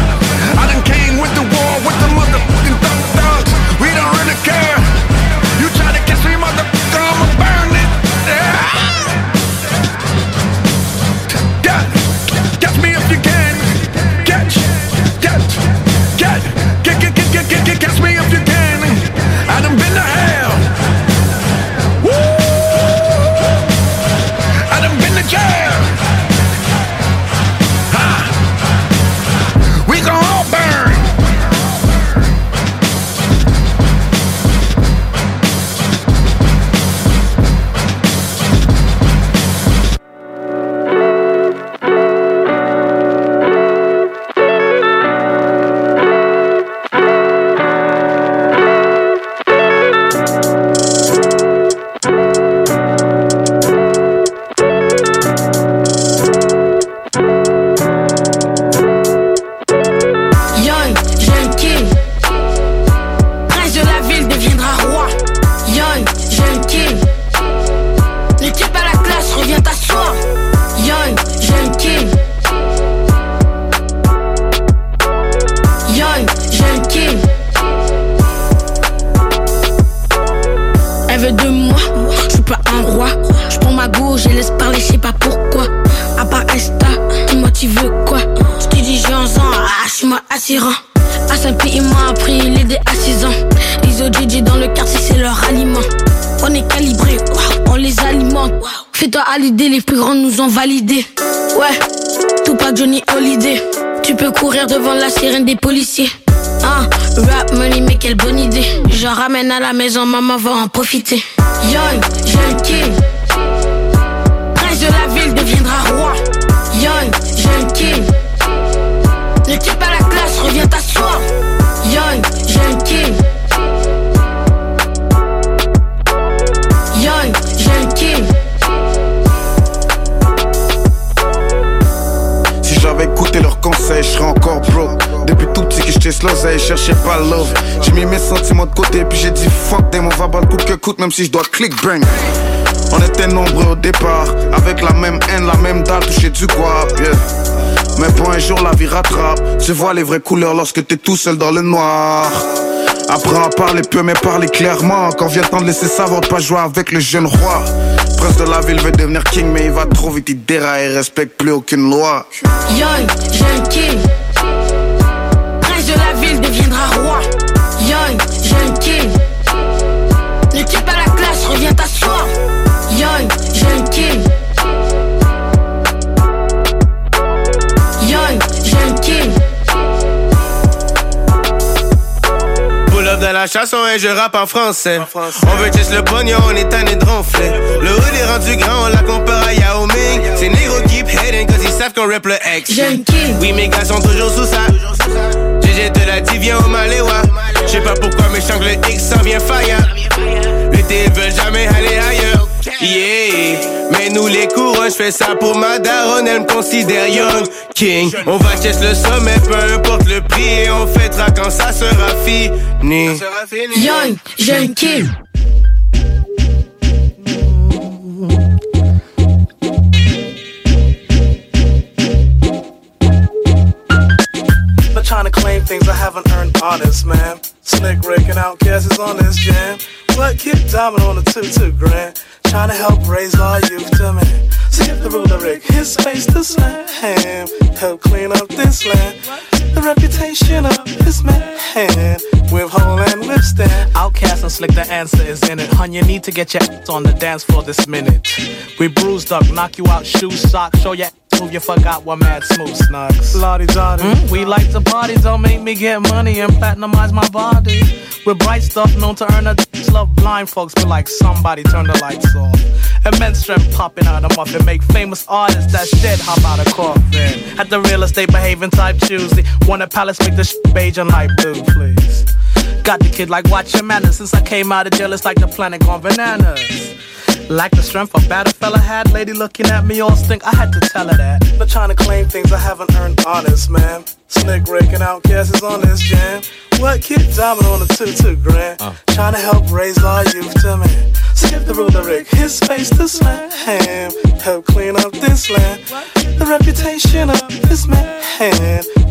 Les plus grands nous ont validé. Ouais, tout pas Johnny Holiday. Tu peux courir devant la sirène des policiers. Ah, rap money, mais quelle bonne idée. Je ramène à la maison, maman va en profiter. Young, jeune king. Prince de la ville deviendra roi. L'oseille, je cherchais pas love. J'ai mis mes sentiments de côté, puis j'ai dit fuck them, on va battre coûte que coûte, même si je dois click bang. On était nombreux au départ, avec la même haine, la même dalle, toucher du guap, yeah. Mais pour un jour la vie rattrape, tu vois les vraies couleurs lorsque t'es tout seul dans le noir. Apprends à parler peu mais parler clairement Quand vient le temps de laisser savoir de pas jouer avec le jeune roi Prince de la ville veut devenir king mais il va trop vite, il déraille respecte plus aucune loi Young, jeune king. La chanson et je rappe en français. On veut juste le pognon, on est tanné de ronfler. Le hood est rendu grand, on la compare à Yao Ming. C'est négro keep hating cause he savent qu'on rap le X. J'ai un king. Oui, mes gars sont toujours sous ça. GG te l'a dit, viens au Maléwa. Je sais pas pourquoi, mais je le X s'en vient fire. L'été, ils veulent jamais aller ailleurs. Yeah, mais nous les courants, je fais ça pour ma daronne, elle me considère young king. On va chercher le sommet, peu importe le prix, et on fêtera quand ça sera fini. Young, un king. Things I haven't earned honest, man. Slick Rick and Outkast is on this jam. What Kid Diamond on the two two grand. Trying to help raise our youth to man. Skip the ruler Rick, his face to slam. Help clean up this land. The reputation of this man. With hole and withstand. Outcast and slick, the answer is in it. Hun, you need to get your ass on the dance floor this minute. We bruised up, knock you out, shoes, socks, show your move, you forgot what mad smooth snugs. Lottie Dottie. Mm, we like to party, don't make me get money and platinumize my body. With bright stuff known to earn a love blind folks, but like somebody turn the lights off. Immense strength popping out of muffin, make famous artists that's dead hop out of coffin. At the real estate behaving type Tuesday, want a palace make the sh- beige and light blue, please. Got the kid like watch your manners since I came out of jail, it's like the planet gone bananas. Like the strength a bad fella had, lady looking at me all stink, I had to tell her that. Not trying to claim things I haven't earned honest, man. Slick Rick and Outkast is on this jam. What Kid Diamond on a two two grand. Uh. Trying to help raise our youth to man. Skip the ruler Rick, his face to slam. Help clean up this land. The reputation of this man.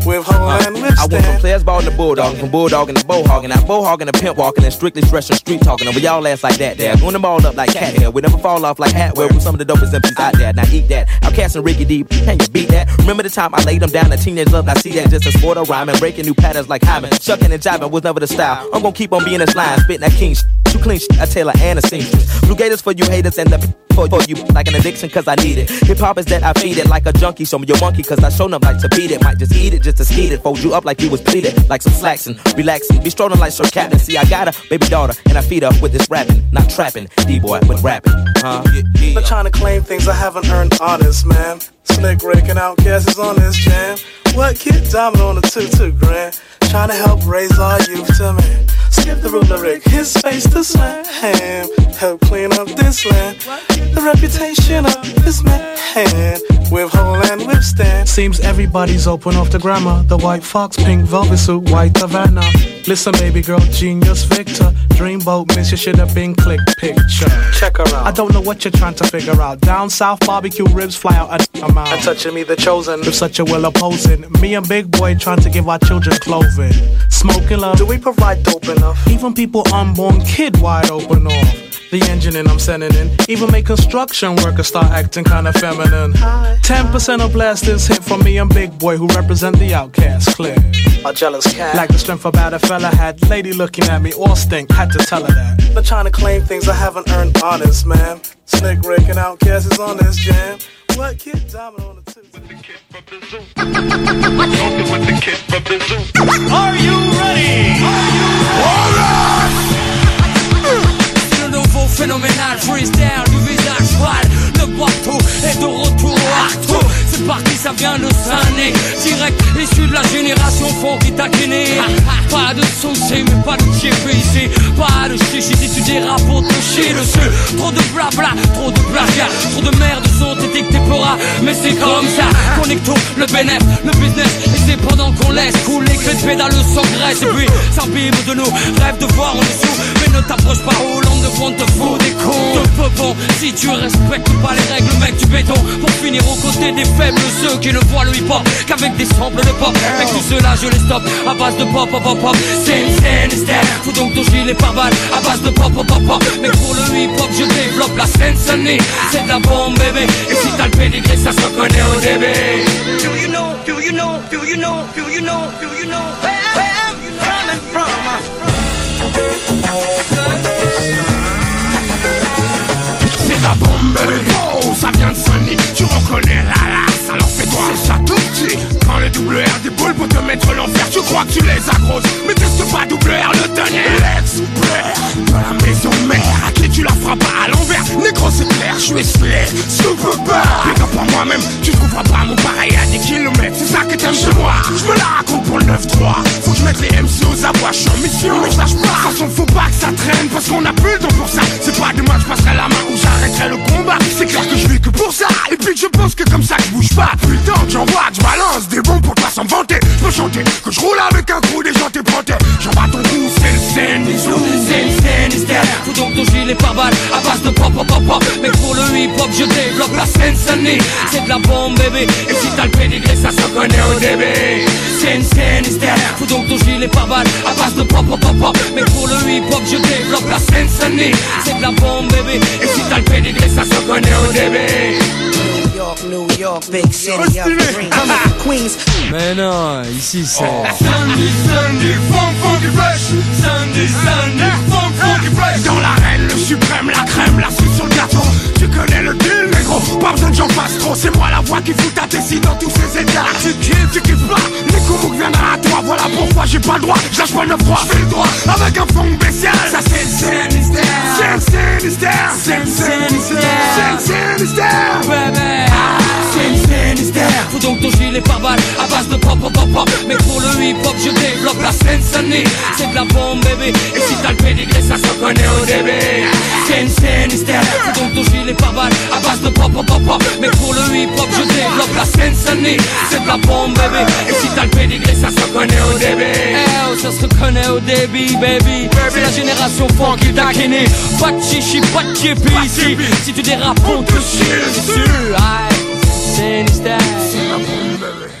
With whole uh, and I went from players ball to bulldog, from bulldog to bowhogging, now and to pimp walking, and strictly stressing street talking. Over y'all ass like that there, doing them all up like cat hair. We never fall off like hat wear. We some of the dopest MCs out there. Now eat that. Outcast and Ricky D, can you beat that? Remember the time I laid them down, a teenage love. I see that just a sport of rhyming, breaking new patterns like Hyman. Shucking and jiving was never the style. I'm gonna keep on being this line, spitting that king. Sh- too clean, sh- I Taylor and a seamstress. Blue Gators for you haters and the p- for, for you like an addiction cause I need it. Hip hop is that I feed it like a junkie. Show me your monkey cause I show them like to beat it. Might just eat it just to skeet it. Fold you up like you was pleated. Like some slacks and relaxing. Be strolling like Sir Captain. See, I got a baby daughter and I feed her with this rapping. Not trapping. D-boy with rapping. Huh? Not trying to claim things I haven't earned honest, man. Slick Rick and Outkast is on this jam. What Kid Diamond on the two two grand. Trying to help raise our youth to man. Skip the ruler Rick, his face to slam. Help clean up this land. The reputation of this man. With whole and withstand. Seems everybody's open off the grammar. The white fox, pink velvet suit, white Havana. Listen, baby girl, genius Victor. Dreamboat, miss you should have been click picture. Check her out. I don't know what you're trying to figure out. Down south, barbecue ribs fly out a amount. And touching me, the chosen. With such a will opposing. Me and Big Boy trying to give our children clothing. Smoking love. Do we provide dope enough? Even people unborn kid wide open off. The engine and I'm sending in. Even make construction workers start acting kinda feminine. 10% of blasters hit from me and Big Boy who represent the outcast clear. A jealous cat. Like the strength about a fella had. Lady looking at me all stink. Had to tell her that. Not trying to claim things I haven't earned honest, man. Slick Rick and Outkast is on this jam. What kid diamond on the tip? With the Are you ready? Are you ready? Nouveau phénoménal freestyle du visage froid. Le poitou est de retour à tout. C'est parti, ça vient de Sané Direct issu de la génération fort qui t'a gainé Pas de saucé mais pas de GPC Pas de chichi si tu dérapes pour te chier dessus Trop de blabla, trop de plagiat. Trop de merde sont étiquetés pora Mais c'est comme ça Connecto, le bénéf, le business. Et c'est pendant qu'on laisse couler que les pédales s'engraissent. Et puis s'imbibe de nous Rêve de voir en dessous ne t'approche pas Hollande devant te fout des cons Te peu bon si tu respectes pas les règles mec du béton. Pour finir aux côtés des faibles Ceux qui ne voient le hip hop qu'avec des samples de pop. Mec tout cela je les stoppe à base de pop pop pop pop. Fous donc ton gilet par balle à base de pop pop pop pop. Mais pour le hip hop je développe la scène C'est de la bombe bébé. Et si t'as le pédigré ça se reconnaît au début. Do you know, do you know, do you know, do you know, do you know where I'm coming from C'est la bombe. Oh, ça vient de Sony. Tu reconnais la lasse, alors fais-toi. C'est ça tout petit. Quand le double R déboule pour te mettre l'enfer, tu crois que tu les as grosses Mais teste pas double R le dernier ou Blair, dans la maison mère tu la frappes à l'envers. Négro c'est clair, je suis slay, super bar Mais pas. Moi-même, tu trouveras pas mon pareil à des kilomètres. C'est ça que t'aimes chez moi, je me la raconte pour le 9-3 Faut que je mette les MC aux abois, je suis en mission. Mais je lâche pas, façon faut pas que ça traîne Parce qu'on a plus le temps pour ça. C'est pas demain je passerai la main ou j'arrêterai le combat. C'est clair que je vis que pour ça. Et puis que je pense que comme ça que je bouge pas. Putain que j'envoie, que je balance des bons pour sans me vanter Je peux chanter, que je roule avec un coup des gens t'es J'en bats ton cou, c'est le scène, c'est le hystère Fous donc balle à base de pop pop pop pop. Mais pour le hip hop je développe la sonnie C'est de la bombe bébé. Et si t'as le pédigré ça se connaît au début Scène scène hystère Fous donc ton gilet par balle à base de pop pop pop. Pop Mais pour le hip hop je développe la sonnie C'est de la bombe bébé. Et si t'as le pédigré ça se connaît au début York, New York, big city of dreams. Coming from Queens. Mais non, ici c'est. Sunday, Sunday, funk, funky fresh Sunday, Sunday, funk, funky fresh Dans l'arène, le suprême, la crème, la cerise sur le gâteau Tu connais le deal, négro Pas besoin que j'en fasse trop C'est moi la voix qui fout ta tessie dans tous ces états. Tu kiffes, tu kiffes pas. Nico Mouk viendra à toi. Voilà pourquoi j'ai pas le droit. J'lâche pas le froid, fais le droit. Avec un fond spécial. Ça c'est le Sinister C'est Sinister C'est Sinister C'est Sinister Baby Scène Sinister. Fous donc ton gilet par balle à base de pop pop pop pop. Mais pour le hip hop je développe la scène sonnie C'est de la bombe bébé. Et si t'as le pédigré ça se connaît au début. Scène Sinister. Fous donc ton gilet par balle à base de pop pop pop pop. Mais pour le hip hop je développe la scène sonnie C'est de la bombe bébé. Et si t'as le pédigré ça se connaît au début. Eh oh ça se reconnaît au début baby. C'est la génération funky taquinée. Pas de chichi, pas de ici Si. tu dérapes on te chie many stacks.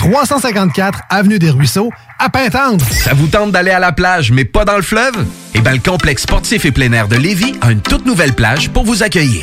354 Avenue des Ruisseaux, à Pintendre. Ça vous tente d'aller à la plage, mais pas dans le fleuve? Eh bien, le complexe sportif et plein air de Lévis a une toute nouvelle plage pour vous accueillir.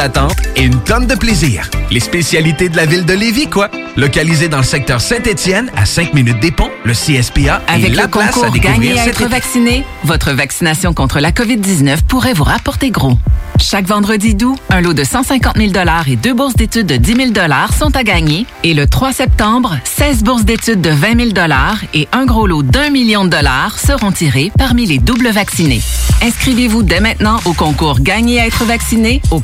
d'attente et une tonne de plaisir. Les spécialités de la ville de Lévis, quoi. Localisé dans le secteur Saint-Étienne, à 5 minutes des ponts, le CSPA est Avec la le place à concours découvrir Gagner à être vacciné, votre vaccination contre la COVID-19 pourrait vous rapporter gros. Chaque vendredi d'août, un lot de 150 000 et deux bourses d'études de 10 000 sont à gagner. Et le 3 septembre, 16 bourses d'études de 20 000 et un gros lot d'un million de dollars seront tirés parmi les doubles vaccinés. Inscrivez-vous dès maintenant au concours Gagner à être vacciné au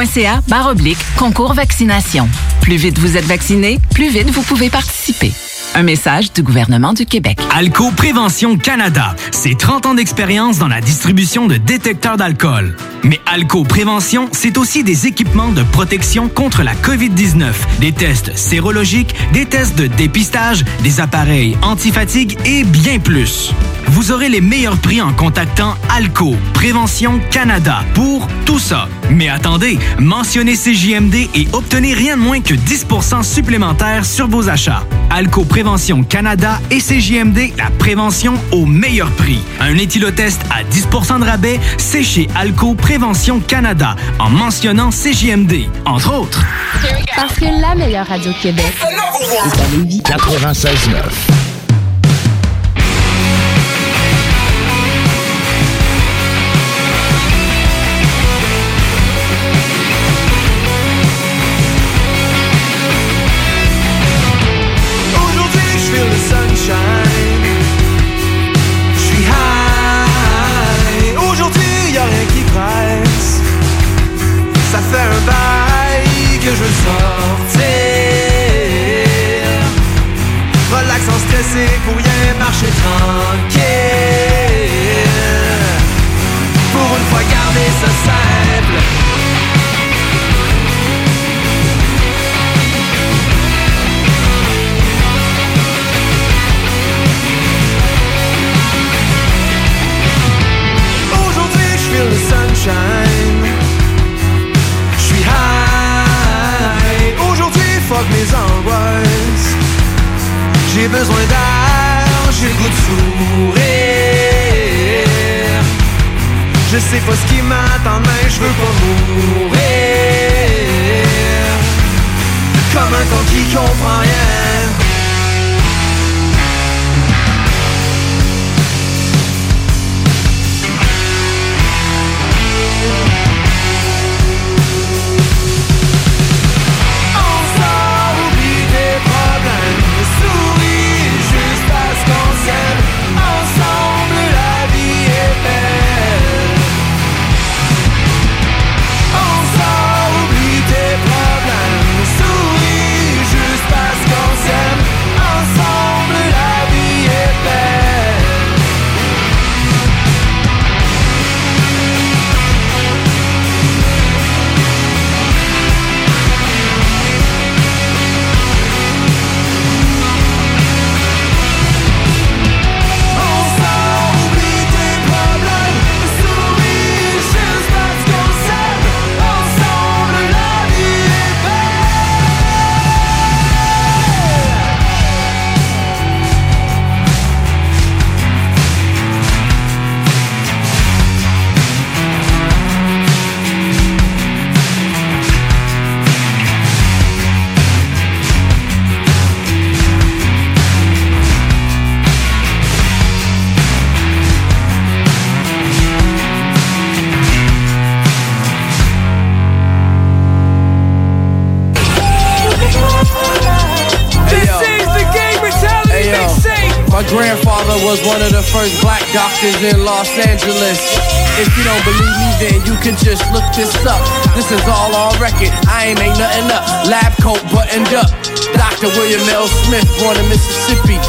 québec.ca barre oblique concours vaccination. Plus vite vous êtes vacciné, plus vite vous pouvez participer. Un message du gouvernement du Québec. Alco Prévention Canada, c'est 30 ans d'expérience dans la distribution de détecteurs d'alcool. Mais Alco Prévention, c'est aussi des équipements de protection contre la COVID-19, des tests sérologiques, des tests de dépistage, des appareils antifatigue et bien plus. Vous aurez les meilleurs prix en contactant Alco Prévention Canada pour tout ça. Mais attendez, mentionnez CJMD et obtenez rien de moins que 10% supplémentaire sur vos achats. Alco Prévention Canada et CJMD, la prévention au meilleur prix. Un éthylotest à 10% de rabais, c'est chez Alco Prévention Canada en mentionnant CJMD, entre autres. Parce que la meilleure radio de Québec est à Lévis. 96.9. sais pas ce qui m'attend, mais je veux pas mourir. Comme un con qui comprend doctors in Los Angeles. If you don't believe me, then you can just look this up. This is all on record. I ain't make nothing up. Lab coat buttoned up. Dr. William L. Smith, born in Mississippi.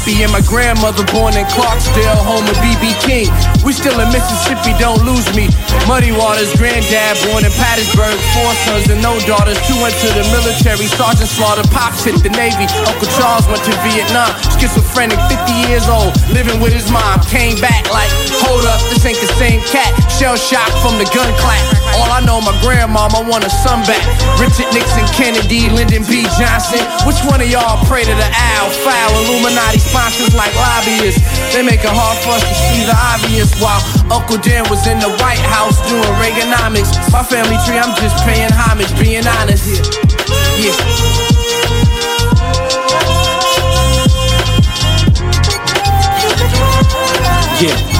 50 and my grandmother born in Clarksville, home of BB King. We still in Mississippi, don't lose me. Muddy Waters, granddad born in Pattisburg, four sons and no daughters. Two went to the military, Sergeant Slaughter, pops hit the Navy. Uncle Charles went to Vietnam, schizophrenic, 50 years old, living with his mom. Came back like, hold up, this ain't the same cat. Shell shock from the gun clap. All I know, my grandmama want a son back. Richard Nixon, Kennedy, Lyndon B. Johnson. Which one of y'all pray to the owl? Foul Illuminati sponsors like lobbyists. They make it hard for us to see the obvious. While Uncle Dan was in the White House doing Reaganomics. My family tree, I'm just paying homage, being honest. Yeah. Yeah. Out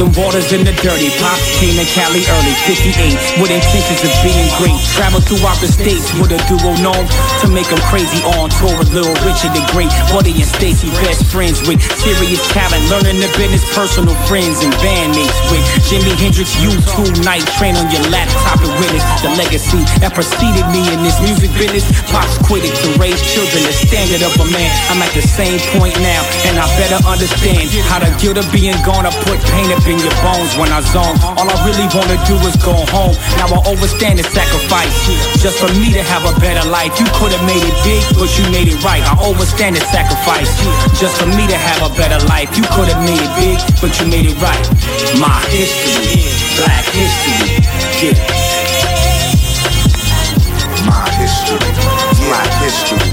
them waters in the dirty. Pops came to Cali early, 58, with intentions of being great. Traveled throughout the states with a duo known to make them crazy on tour with Little Richard the Great. Buddy and Stacy, best friends with serious talent. Learning the business, personal friends and bandmates with Jimi Hendrix. U2 night, train on your laptop and witness the legacy that preceded me in this music business. Pops quit it to raise children, the standard of a man. I'm at the same point now, and I better understand how the guilt of being gone. I put pain up in your bones when I zone. All I really wanna do is go home. Now I overstand the sacrifice just for me to have a better life. You could have made it big, but you made it right. I overstand the sacrifice just for me to have a better life. You could have made it big, but you made it right. My history, black history, yeah. My history, black history.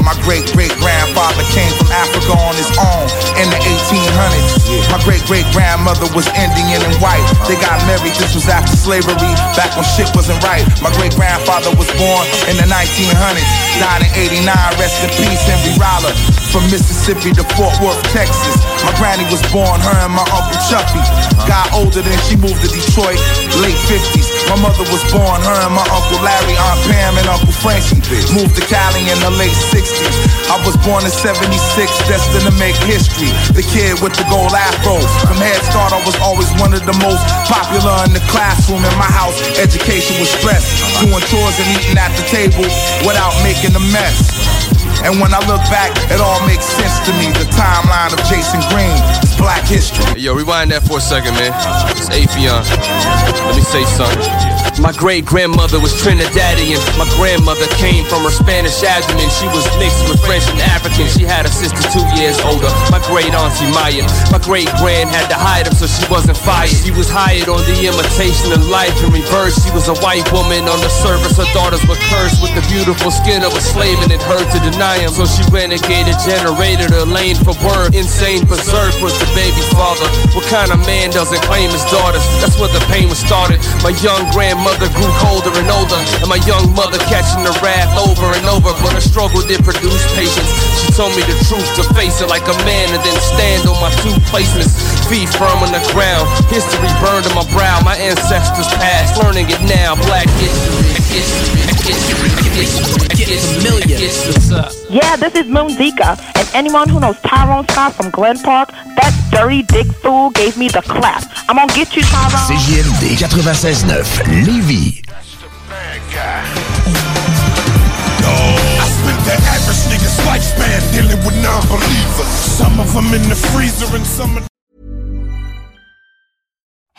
My great great grandfather came from Africa on his own in the 1800s. My great great grandmother was Indian and white. They got married, this was after slavery, back when shit wasn't right. My great grandfather was born in the 1900s, died in 89. Rest in peace, Henry Roller. From Mississippi to Fort Worth, Texas. My granny was born, her and my uncle Chuffy. Got older than she moved to Detroit, late 50s. My mother was born, her and my uncle Larry, Aunt Pam, and Uncle Frankie. Moved to Cali in the late 60s. I was born in 76, destined to make history. The kid with the gold afro. From Head Start, I was always one of the most popular in the classroom. In my house, education was stressed. Doing chores and eating at the table without making a mess. And when I look back, it all makes sense to me. The timeline of Jason Green is black history. Yo, rewind that for a second, man. It's Afion. Let me say something. My great grandmother was Trinidadian. My grandmother came from her Spanish abdomen. She was mixed with French and African. She had a sister two years older, my great auntie Maya. My great grand had to hide him so she wasn't fired. She was hired on the imitation of life in reverse. She was a white woman on the surface. Her daughters were cursed with the beautiful skin of a slave and it hurt to deny him. So she renegaded, generated her lane for word. Insane berserk was the baby's father. What kind of man doesn't claim his daughters? That's where the pain was started. My young grandmother grew colder and older, and my young mother catching the wrath over and over. But her struggle did produce patience. She told me the truth to face it like a man and then stand on my two placements. Feet firm on the ground, history burned on my brow. My ancestors passed, learning it now. Black history, Yeah, this is Moon Zika, and anyone who knows Tyrone Scott from Glen Park, that dirty dick fool gave me the clap. I'm gonna get you, Tyrone. CJMD 96.9 Lévis. I spent the average nigga's lifespan dealing with non-believers. Some of them in the freezer and some of